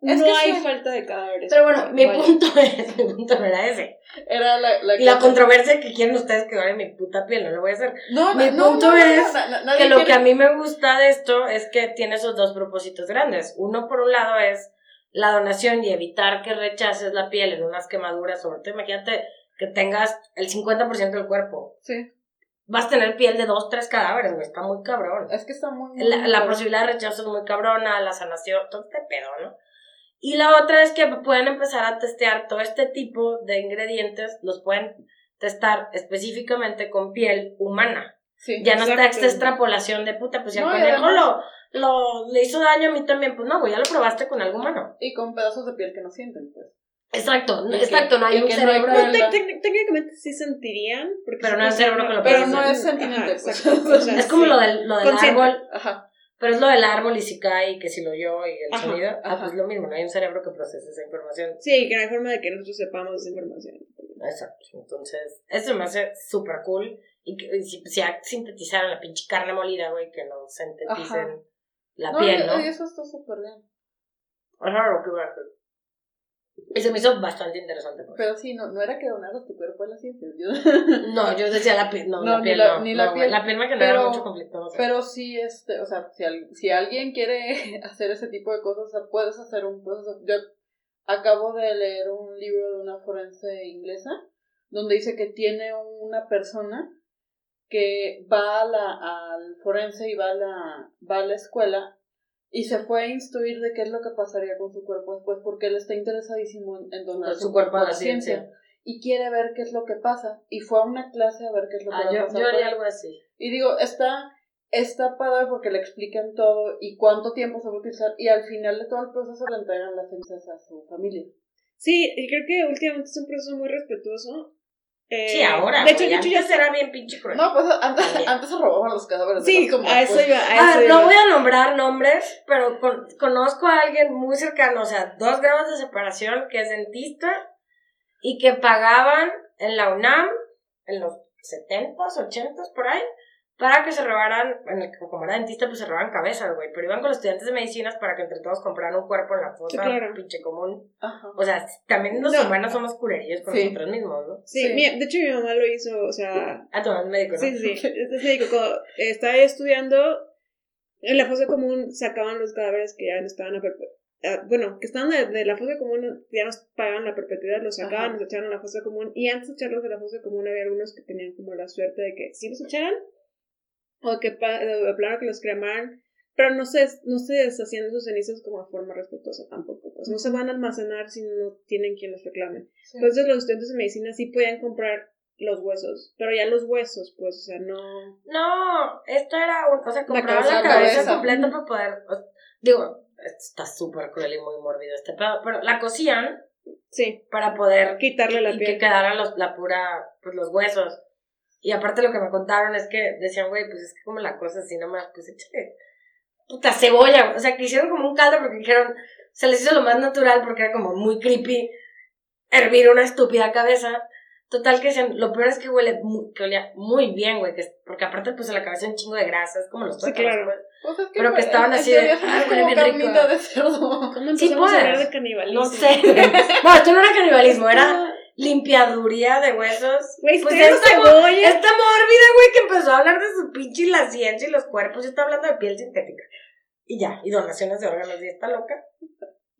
Es no que hay sí. falta de cadáveres. Pero bueno, mi Vaya. punto es, mi punto no era ese. era la, la la controversia que quieren ustedes que donen mi puta piel, no lo voy a hacer. No, mi no, punto no, es que lo quiere- que a mí me gusta de esto es que tiene esos dos propósitos grandes. Uno, por un lado, es la donación y evitar que rechaces la piel en unas quemaduras, sobre todo imagínate que tengas el 50% del cuerpo Sí. vas a tener piel de dos, tres cadáveres, güey, está muy cabrón. Es que está muy... muy La, la posibilidad de rechazo es muy cabrona, la sanación, todo este pedo, ¿no? Y la otra es que pueden empezar a testear todo este tipo de ingredientes, los pueden testar específicamente con piel humana. Sí, Ya no está esta extrapolación de puta, pues si No, conejo lo, lo, le hizo daño a mí también, pues no, güey, ya lo probaste con algo humano. Y con pedazos de piel que no sienten, pues. Exacto, Y que- exacto, no hay un no cerebro. Tec- tec- técnicamente sí sentirían, porque Pero no hay puede cerebro que lo Pero no es Ajá, sentimente, pues. exacto, es como lo del, lo del árbol, Ajá. pero es lo del árbol y si cae y que si lo oyó y el Ajá, sonido. Ah, ajá. pues lo mismo, no hay un cerebro que procese esa información. Sí, que no hay forma de que nosotros sepamos esa información. Exacto. Entonces, eso me hace súper cool. Y que y si, si ya sintetizaron la pinche carne molida, güey, que no sinteticen Ajá. La No, piel, ¿no? y eso está súper bien. Ajá, lo que voy a hacer. Y se me hizo bastante interesante. pues. Pero sí, no, no era que donaras tu cuerpo a la ciencia. yo- No, yo decía la piel, no, No, la ni piel la- no. ni no, la güey, piel. La piel me genera Pero- mucho conflicto. no sé. Pero sí, este, o sea, si, al- si alguien quiere hacer ese tipo de cosas, o sea, puedes hacer un proceso. Yo acabo de leer un libro de una forense inglesa donde dice que tiene una persona que va a la, al forense y va a la, va a la escuela y se fue a instruir de qué es lo que pasaría con su cuerpo después porque él está interesadísimo en, en donar Su cuerpo a la ciencia. y quiere ver qué es lo que pasa y fue a una clase a ver qué es lo que Ah, va a yo, pasar yo haría algo así. Y digo, está, está padre porque le explican todo y cuánto tiempo se va a utilizar y al final de todo el proceso le entregan las cenizas a su familia. Sí, y creo que últimamente es un proceso muy respetuoso. Eh, Sí, ahora. De hecho, de hecho ya antes era bien pinche cruel. No, pues antes, antes se robaban los cadáveres. Sí, tumbas, a eso pues. iba. A Ah, eso no iba. voy a nombrar nombres, pero con- conozco a alguien muy cercano, o sea, dos grados de separación, que es dentista y que pagaban en la UNAM, en los 70s, 80s, por ahí, para que se robaran, en el, como era dentista, pues se robaban cabezas, güey, pero iban con los estudiantes de medicinas para que entre todos compraran un cuerpo en la fosa, Sí, claro. pinche común. Ajá. O sea, también los No. humanos somos culerillos con Sí. nosotros mismos, ¿no? Sí, Sí. mi- de hecho mi mamá lo hizo, o sea, Ah, tu mamá es médico, ¿no? sí, sí, sí, es médico. Cuando estaba estudiando, en la fosa común sacaban los cadáveres que ya no estaban a perpe- ah, bueno, que estaban de, de la fosa común, ya nos pagaban la perpetuidad, los sacaban, Ajá. los echaban a la fosa común, y antes de echarlos de la fosa común había algunos que tenían como la suerte de que sí los echaran, o que plano que los cremaran, pero no se, no se deshacían de sus cenizas como de forma respetuosa tampoco, pues no se van a almacenar si no tienen quien los reclame. Sí. Entonces los estudiantes de medicina sí podían comprar los huesos, pero ya los huesos, pues, o sea, no... No, esto era un, o sea, compraban cabeza, la cabeza, cabeza. completa para poder, o- digo, está súper cruel y muy morbido este pedo, pero la cosían Sí, para poder quitarle la y que quedara los, la pura, pues los huesos. Y aparte lo que me contaron es que decían, güey, pues es que como la cosa así nomás, pues échale puta cebolla, o sea, que hicieron como un caldo porque dijeron, se les hizo lo más natural porque era como muy creepy hervir una estúpida cabeza. Total que decían, lo peor es que huele, mu- que olía muy bien, güey, que, es- porque aparte pues en la cabeza un chingo de grasa, es como los Sí, tuétanos, claro. pues. Pues es que, Pero que pues, estaban así de, "Ah, huele como bien rico". de cerdo. ¿Cómo Sí a hablar de canibalismo? No sé. no, esto no era canibalismo, era limpiaduría de huesos. Güey, Pues pues esta, esta mórbida, güey, que empezó a hablar de su pinche y la ciencia y los cuerpos, y está hablando de piel sintética. Y ya, y donaciones de órganos, y está loca.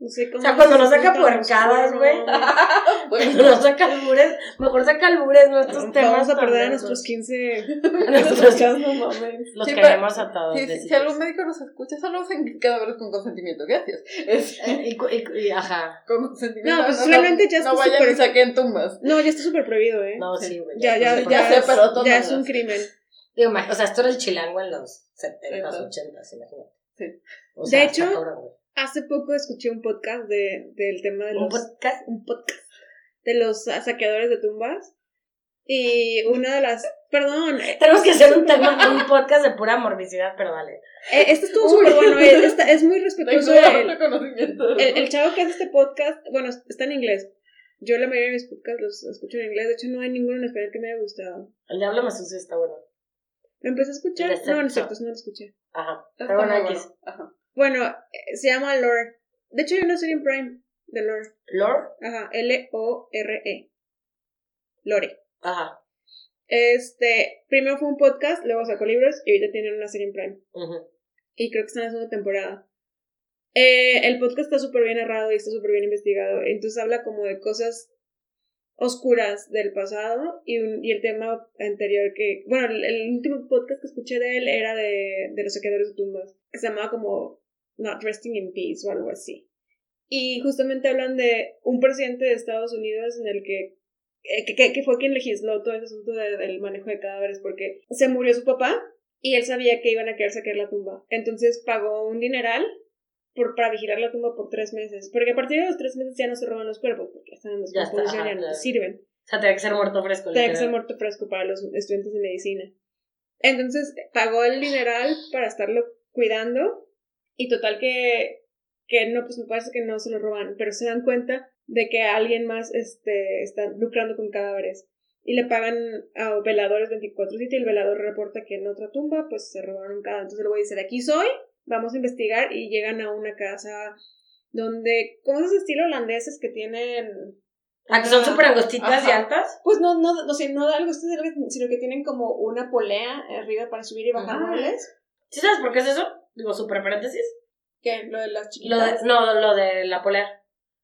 No sé cómo O sea, cuando nos saca puercadas, güey. Cuando nos saca albures, mejor saca albures, no estos temas. Vamos a perder a nuestros 15 Nuestros- escuchas, no mames. Los Sí, queremos a. Sí, sí, besitos. si algún médico nos escucha, solo usen cadáveres con consentimiento. Gracias. Es, Eh, y, ajá. con consentimiento. No, pues realmente ya no está vayan súper- y saquen tumbas. No, ya está súper prohibido, ¿eh? No, Sí. güey. ya, ya, ya, ya sé, es, pero ya es un crimen. Digo, o sea, esto era el chilango en los 70s, Ajá. 80s, imagínate. Sí. O sea, De hecho. Hace poco escuché un podcast de, del tema de los... un podcast. un podcast de los saqueadores de tumbas. Y una de las... Perdón, Tenemos que hacer un tema, un podcast de pura morbicidad, pero dale. eh, este estuvo súper bueno. eh, esta- es muy respetuoso. El, el, el chavo que hace este podcast, bueno, está en inglés. Yo la mayoría de mis podcasts los escucho en inglés. De hecho, no hay ninguno en español que me haya gustado. El diablo me sucio está bueno. Lo empecé a escuchar. De No, no es sexo. cierto, no lo escuché. Ajá. Está Pero bueno. Ajá. Bueno, eh, se llama Lore. De hecho, hay una serie en Prime de Lore. Lore. Ajá, L-O-R-E. Lore. Ajá. Este, primero fue un podcast, luego sacó libros y ahorita tienen una serie en Prime. Ujú. Y creo que está en la segunda temporada. Eh, el podcast está súper bien narrado y está súper bien investigado. Entonces habla como de cosas. oscuras del pasado y, un- y el tema anterior que, bueno, el, el último podcast que escuché de él era de, de los saqueadores de tumbas, que se llamaba como Not Resting in Peace o algo así. Y justamente hablan de un presidente de Estados Unidos en el que, eh, que, que- que fue quien legisló todo ese asunto de- del manejo de cadáveres porque se murió su papá y él sabía que iban a querer saquear la tumba. Entonces pagó un dineral por, para vigilar la tumba por tres meses. Porque a partir de los tres meses ya no se roban los cuerpos porque están en Ya descomposición ajá, y ya no sirven. O sea, tenía que ser muerto fresco. Tenía que ser muerto fresco para los estudiantes de medicina. Entonces pagó el dineral para estarlo cuidando y total que, que no, pues me parece que no se lo roban, pero se dan cuenta de que alguien más este, está lucrando con cadáveres y le pagan a veladores 24-7 y el velador reporta que en otra tumba pues se robaron cada. Entonces el güey dice, de aquí soy, vamos a investigar y llegan a una casa donde, como esos estilo holandeses que tienen... Ah, que son súper angostitas y altas. pues no, no, no sé, no algo, sino que tienen como una polea arriba para subir y bajar muebles. ¿Sí sabes por qué es eso? Digo, súper paréntesis. ¿Qué? Lo de las Lo chiquitas. de, no, lo de la polea.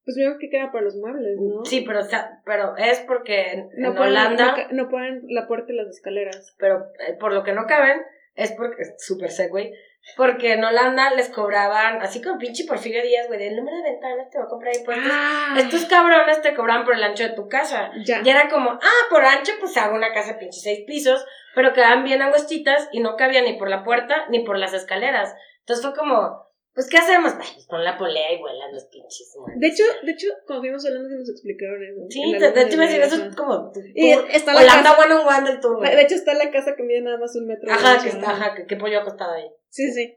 Pues veo que queda para los muebles, ¿no? Sí, pero, o sea, pero es porque en, No en ponen, Holanda, no, no ponen la puerta y las escaleras. pero eh, por lo que no caben, es porque, es súper segway, porque en Holanda les cobraban, así como pinche Porfirio Díaz, güey, el número de ventanas te va a comprar impuestos. Ah, Estos cabrones te cobran por el ancho de tu casa. ya. Y era como, ah, por ancho, pues hago una casa de pinche seis pisos, pero quedaban bien angostitas y no cabía ni por la puerta ni por las escaleras. Entonces fue como, pues, ¿qué hacemos? Ay, pues pon la polea y vuelan los pinches. muertos. De hecho, de hecho, cuando fuimos hablando que nos explicaron eso. Sí, de, de hecho iba a decir, de eso es como tu Y está la Holanda casa- One on One del tour. De hecho, está la casa que mide nada más un metro. Ajá, que está, ajá, que, que pollo acostado ahí. Sí, sí.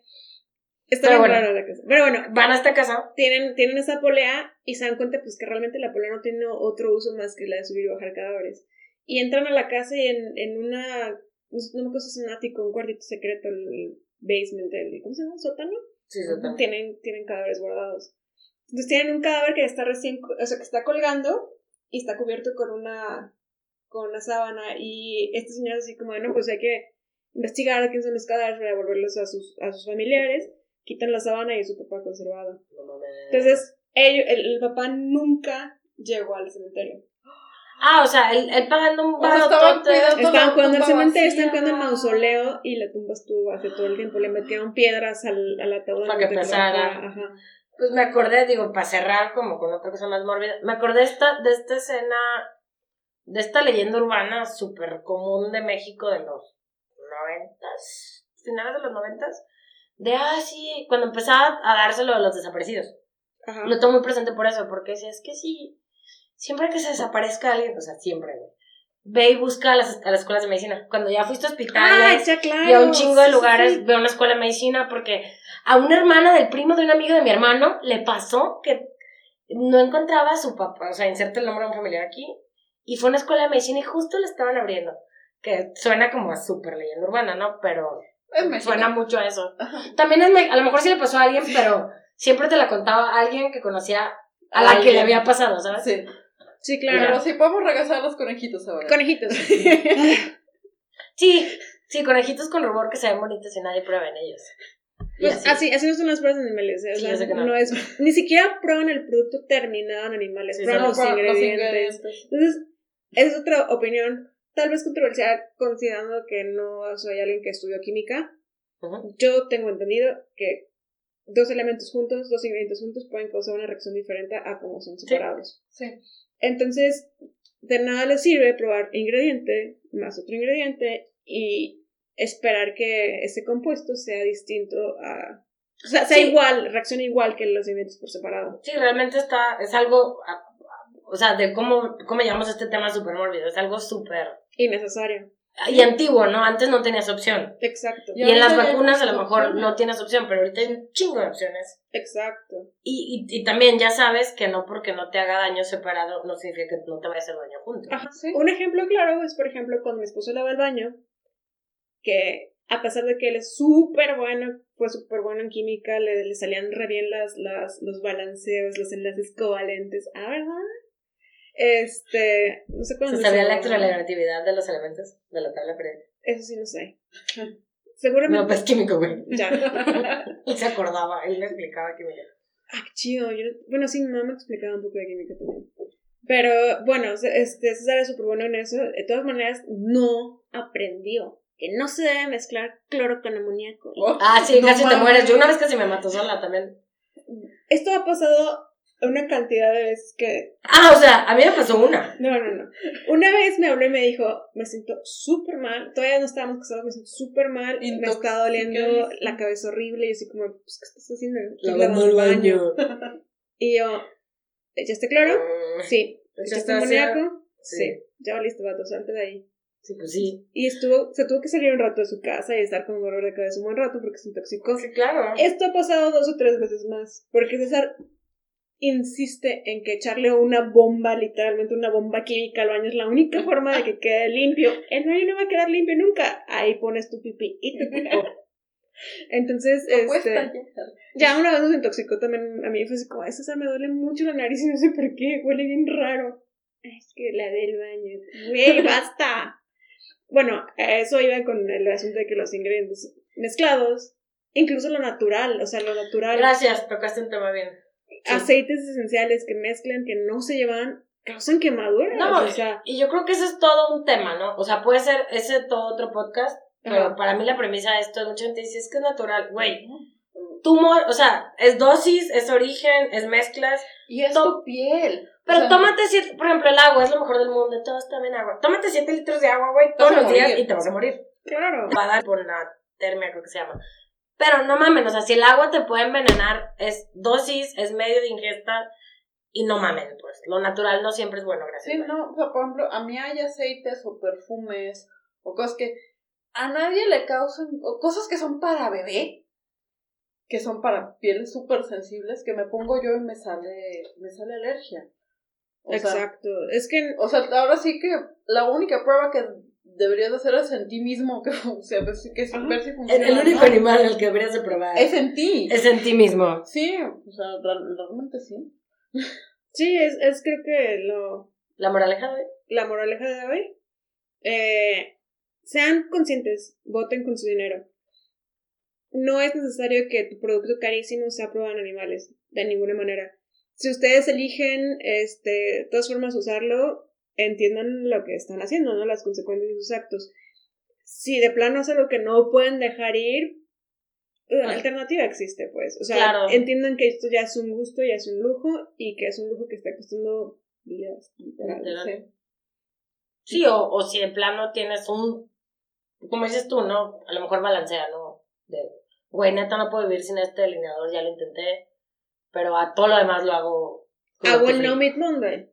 Está Pero bien bueno. rara la casa. Pero bueno, Van a esta casa. tienen, tienen esa polea y se dan cuenta pues que realmente la polea no tiene otro uso más que la de subir y bajar cadáveres. Y entran a la casa y en, en una, no me acuerdo si es un ático, un cuartito secreto, el basement, el, ¿cómo se llama? ¿Sótano? Sí, también. Tienen, tienen cadáveres guardados. Entonces tienen un cadáver que está recién, o sea, que está colgando y está cubierto con una, con una sábana y este señor así como, bueno, pues hay que investigar quién son los cadáveres para devolverlos a sus, a sus familiares, quitan la sábana y su papá conservado. No. Entonces, ellos, el, el papá nunca llegó al cementerio. Ah, o sea, él, él pagando un O sea, estaban cuidando- Estaban la cuidando el cementerio, estaban cuidando el mausoleo y la tumba estuvo hace todo el tiempo. Le metieron piedras al, al ataúd. Para que pesara. Ajá. Pues me acordé, digo, para cerrar como con otra cosa más mórbida, me acordé esta, de esta escena, de esta leyenda urbana súper común de México de los noventas, finales de los noventas, de, ah, sí, cuando empezaba a dárselo a los desaparecidos. Ajá. Lo tengo muy presente por eso, porque si es que sí, siempre que se desaparezca alguien, o sea, siempre, güey, ve y busca a las, a las escuelas de medicina. Cuando ya fuiste a Ah, hospitales, ya, claro. y a un chingo de Sí, lugares sí. veo una escuela de medicina porque a una hermana del primo de un amigo de mi hermano le pasó que no encontraba a su papá, o sea, inserte el nombre de un familiar aquí, y fue a una escuela de medicina y justo le estaban abriendo, que suena como a súper leyenda urbana, ¿no? Pero suena mucho a eso. También es, a lo mejor sí le pasó a alguien, pero siempre te la contaba a alguien que conocía a la que le había pasado, ¿sabes? Sí. Sí, Pero claro. sí podemos regresar a los conejitos ahora. Conejitos. Sí, sí, conejitos con rubor que se ven bonitos y nadie prueba en ellos. Pues así. así, así no son las pruebas de animales. ¿eh? O Sí, sea, no. no. es, ni siquiera prueban el producto terminado en animales, Sí, prueban los ingredientes. Entonces, esa es otra opinión, tal vez controversial, considerando que no soy alguien que estudió química. Yo tengo entendido que dos elementos juntos, dos ingredientes juntos, pueden causar una reacción diferente a como son separados. Sí. Entonces, de nada les sirve probar ingrediente más otro ingrediente y esperar que ese compuesto sea distinto a... O sea, sea Sí. igual, reaccione igual que los ingredientes por separado. Sí, realmente está, es algo, o sea, de cómo, cómo llamamos este tema súper mórbido, es algo súper, Innecesario. Y antiguo, ¿no? Antes no tenías opción. Exacto. Y Y, en las vacunas a lo mejor opciones. no tienes opción, pero ahorita hay un chingo de opciones. Exacto. Y, y, y también ya sabes que no porque no te haga daño separado, no significa que no te vaya a hacer daño junto. Ajá. Sí. Un ejemplo claro es, por ejemplo, cuando mi esposo lava el baño, que a pesar de que él es súper bueno, fue súper bueno en química, le, le salían re bien las, las, los balanceos, los enlaces covalentes. Ah, ¿verdad? Este, no sé cuándo. ¿Se sabía la electronegatividad de los elementos de la tabla periódica? Eso sí, no sé. Seguramente. No, pues químico, güey. Ya. Se acordaba, él me explicaba química. Ah, qué chido. Yo, no- bueno, sí, mi mamá me explicaba un poco de química también. Pero bueno, este, César es súper bueno en eso. De todas maneras, no aprendió que no se debe mezclar cloro con amoníaco. Oh, ah, sí, casi te mueres. Yo una vez casi me mato sola también. Esto ha pasado una cantidad de veces que... Ah, o sea, a mí me pasó una. No, no, no. Una vez me habló y me dijo, me siento súper mal, todavía no estábamos casados, me siento súper mal, me está doliendo la cabeza horrible y así como, pues, ¿qué estás haciendo? Lavando el baño. y yo, ¿echaste cloro? Mm, sí. ¿Echaste amoníaco? Sí. sí. Ya valiste, vato, salte de ahí. Sí, pues sí. Y estuvo, se tuvo que salir un rato de su casa y estar con dolor de cabeza un buen rato porque se intoxicó. Sí, claro. Esto ha pasado dos o tres veces más. Porque César insiste en que echarle una bomba, literalmente una bomba química al baño es la única forma de que quede limpio. El baño no va a quedar limpio nunca. Ahí pones tu pipí y tu Entonces, este, ya una vez nos intoxicó también a mí, fue así como, eso me duele mucho la nariz y no sé por qué, huele bien raro. Es que la del baño, güey, basta. bueno, eso iba con el asunto de que los ingredientes mezclados, incluso lo natural, o sea, lo natural. Gracias, tocaste un tema bien aceites esenciales que mezclan, que no se llevan, causan quemaduras. No, o sea, y yo creo que ese es todo un tema, ¿no? O sea, puede ser ese todo otro podcast, pero para mí la premisa de esto, mucha gente dice, es que es natural, güey. Tumor, o sea, es dosis, es origen, es mezclas. Y es tu piel. Pero tómate siete, por ejemplo, el agua es lo mejor del mundo, todos tomen agua. Tómate siete litros de agua, güey, todos los días y te vas a morir. Claro. Va a dar por la termia, creo que se llama. Pero no mames, o sea, si el agua te puede envenenar, es dosis, es medio de ingesta y no mames, pues. Lo natural no siempre es bueno, gracias. Sí, no, por ejemplo, a mí hay aceites o perfumes o cosas que a nadie le causan, o cosas que son para bebé, que son para pieles súper sensibles, que me pongo yo y me sale, me sale alergia. Exacto, es que... O sea, ahora sí que la única prueba que deberías de hacer es en ti mismo, que, o sea, ver si, que, ver si funciona. El único animal al que deberías de probar. Es en ti. Es en ti mismo. Sí, o sea, realmente sí. Sí, es, es creo que lo... La moraleja de hoy. La moraleja de hoy. Eh, sean conscientes, voten con su dinero. No es necesario que tu producto carísimo sea probado en animales, de ninguna manera. Si ustedes eligen, este, de todas formas, usarlo, entiendan lo que están haciendo, ¿no? Las consecuencias de sus actos. Si de plano es algo que no pueden dejar ir, la pues alternativa existe, pues. O sea, entiendan que esto ya es un gusto, ya es un lujo y que es un lujo que está costando vidas, literal. Sí, o, o si de plano tienes un, como dices tú, ¿no? A lo mejor balancea, ¿no? De, güey, neta no puedo vivir sin este delineador, ya lo intenté, pero a todo lo demás lo hago. Hago el No Meat Monday.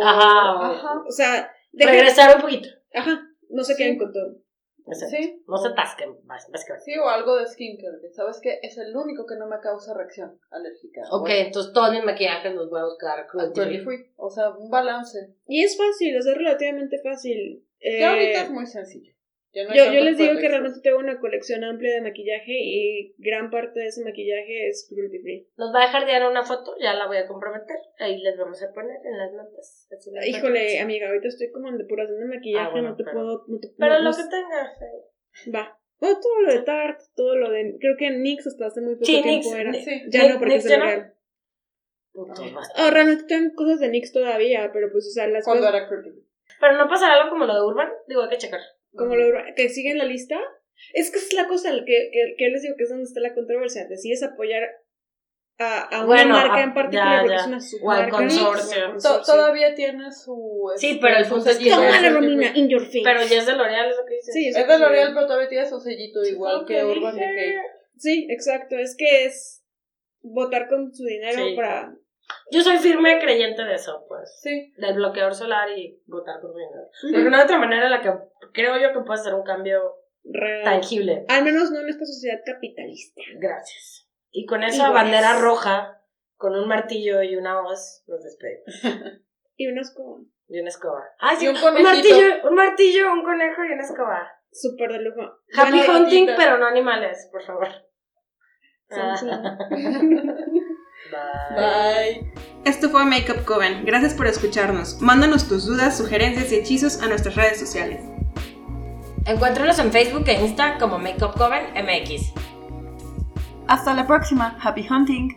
Ajá, o sea, regresar un poquito. Ajá, no se queden con todo. Sí. No se atasquen, básicamente. Sí, o algo de skincare, sabes que es el único que no me causa reacción alérgica. Ok, entonces todos mis maquillajes los voy a buscar cruelty free. O sea, un balance. Y es fácil, es relativamente fácil. Eh, ahorita es muy sencillo. Yo, yo, les digo que realmente tengo una colección amplia de maquillaje y gran parte de ese maquillaje es cruelty free. Nos va a dejar Diana una foto, ya la voy a comprometer. Ahí les vamos a poner en las notas. Híjole, amiga, ahorita estoy como en depuración de maquillaje, ah, no te puedo. No te, pero lo que tengas. Va. todo lo de Tarte, todo lo de. Creo que NYX hasta hace muy poco tiempo era. Sí. Ya no, porque es real. Oh, realmente tengo cosas de NYX todavía, pero pues, o sea, las Cuando cosas. era Pero no pasa algo como lo de Urban, digo, hay que checar como lo que siguen la lista. Es que es la cosa que, que, que, les digo que es donde está la controversia. Decides apoyar a, a una marca en particular porque es una submarca. O al consorcio. todavía tiene su. Sí, este, pero el punto es que. Romina, in your face. Pero ya es de L'Oreal, es lo que dice. Sí, es, de L'Oreal, pero todavía tiene su sellito igual que Urban Decay. Sí, exacto. Es que es votar con su dinero para yo soy firme creyente de eso, pues. Sí. Del bloqueador solar y votar por dinero. Porque no hay otra manera en la que creo yo que puede ser un cambio tangible. Al menos no en esta sociedad capitalista. Gracias. Y con esa bandera roja, con un martillo y una hoz, nos despedimos. y una escoba. Y una escoba. Ah, sí, un, martillo, un martillo, un conejo y una escoba. Súper de lujo. Happy hunting, pero no animales, por favor. Bye. Esto fue Makeup Coven. Gracias por escucharnos. Mándanos tus dudas, sugerencias y hechizos a nuestras redes sociales. Encuéntranos en Facebook e Insta como Makeup Coven MX. Hasta la próxima. Happy hunting.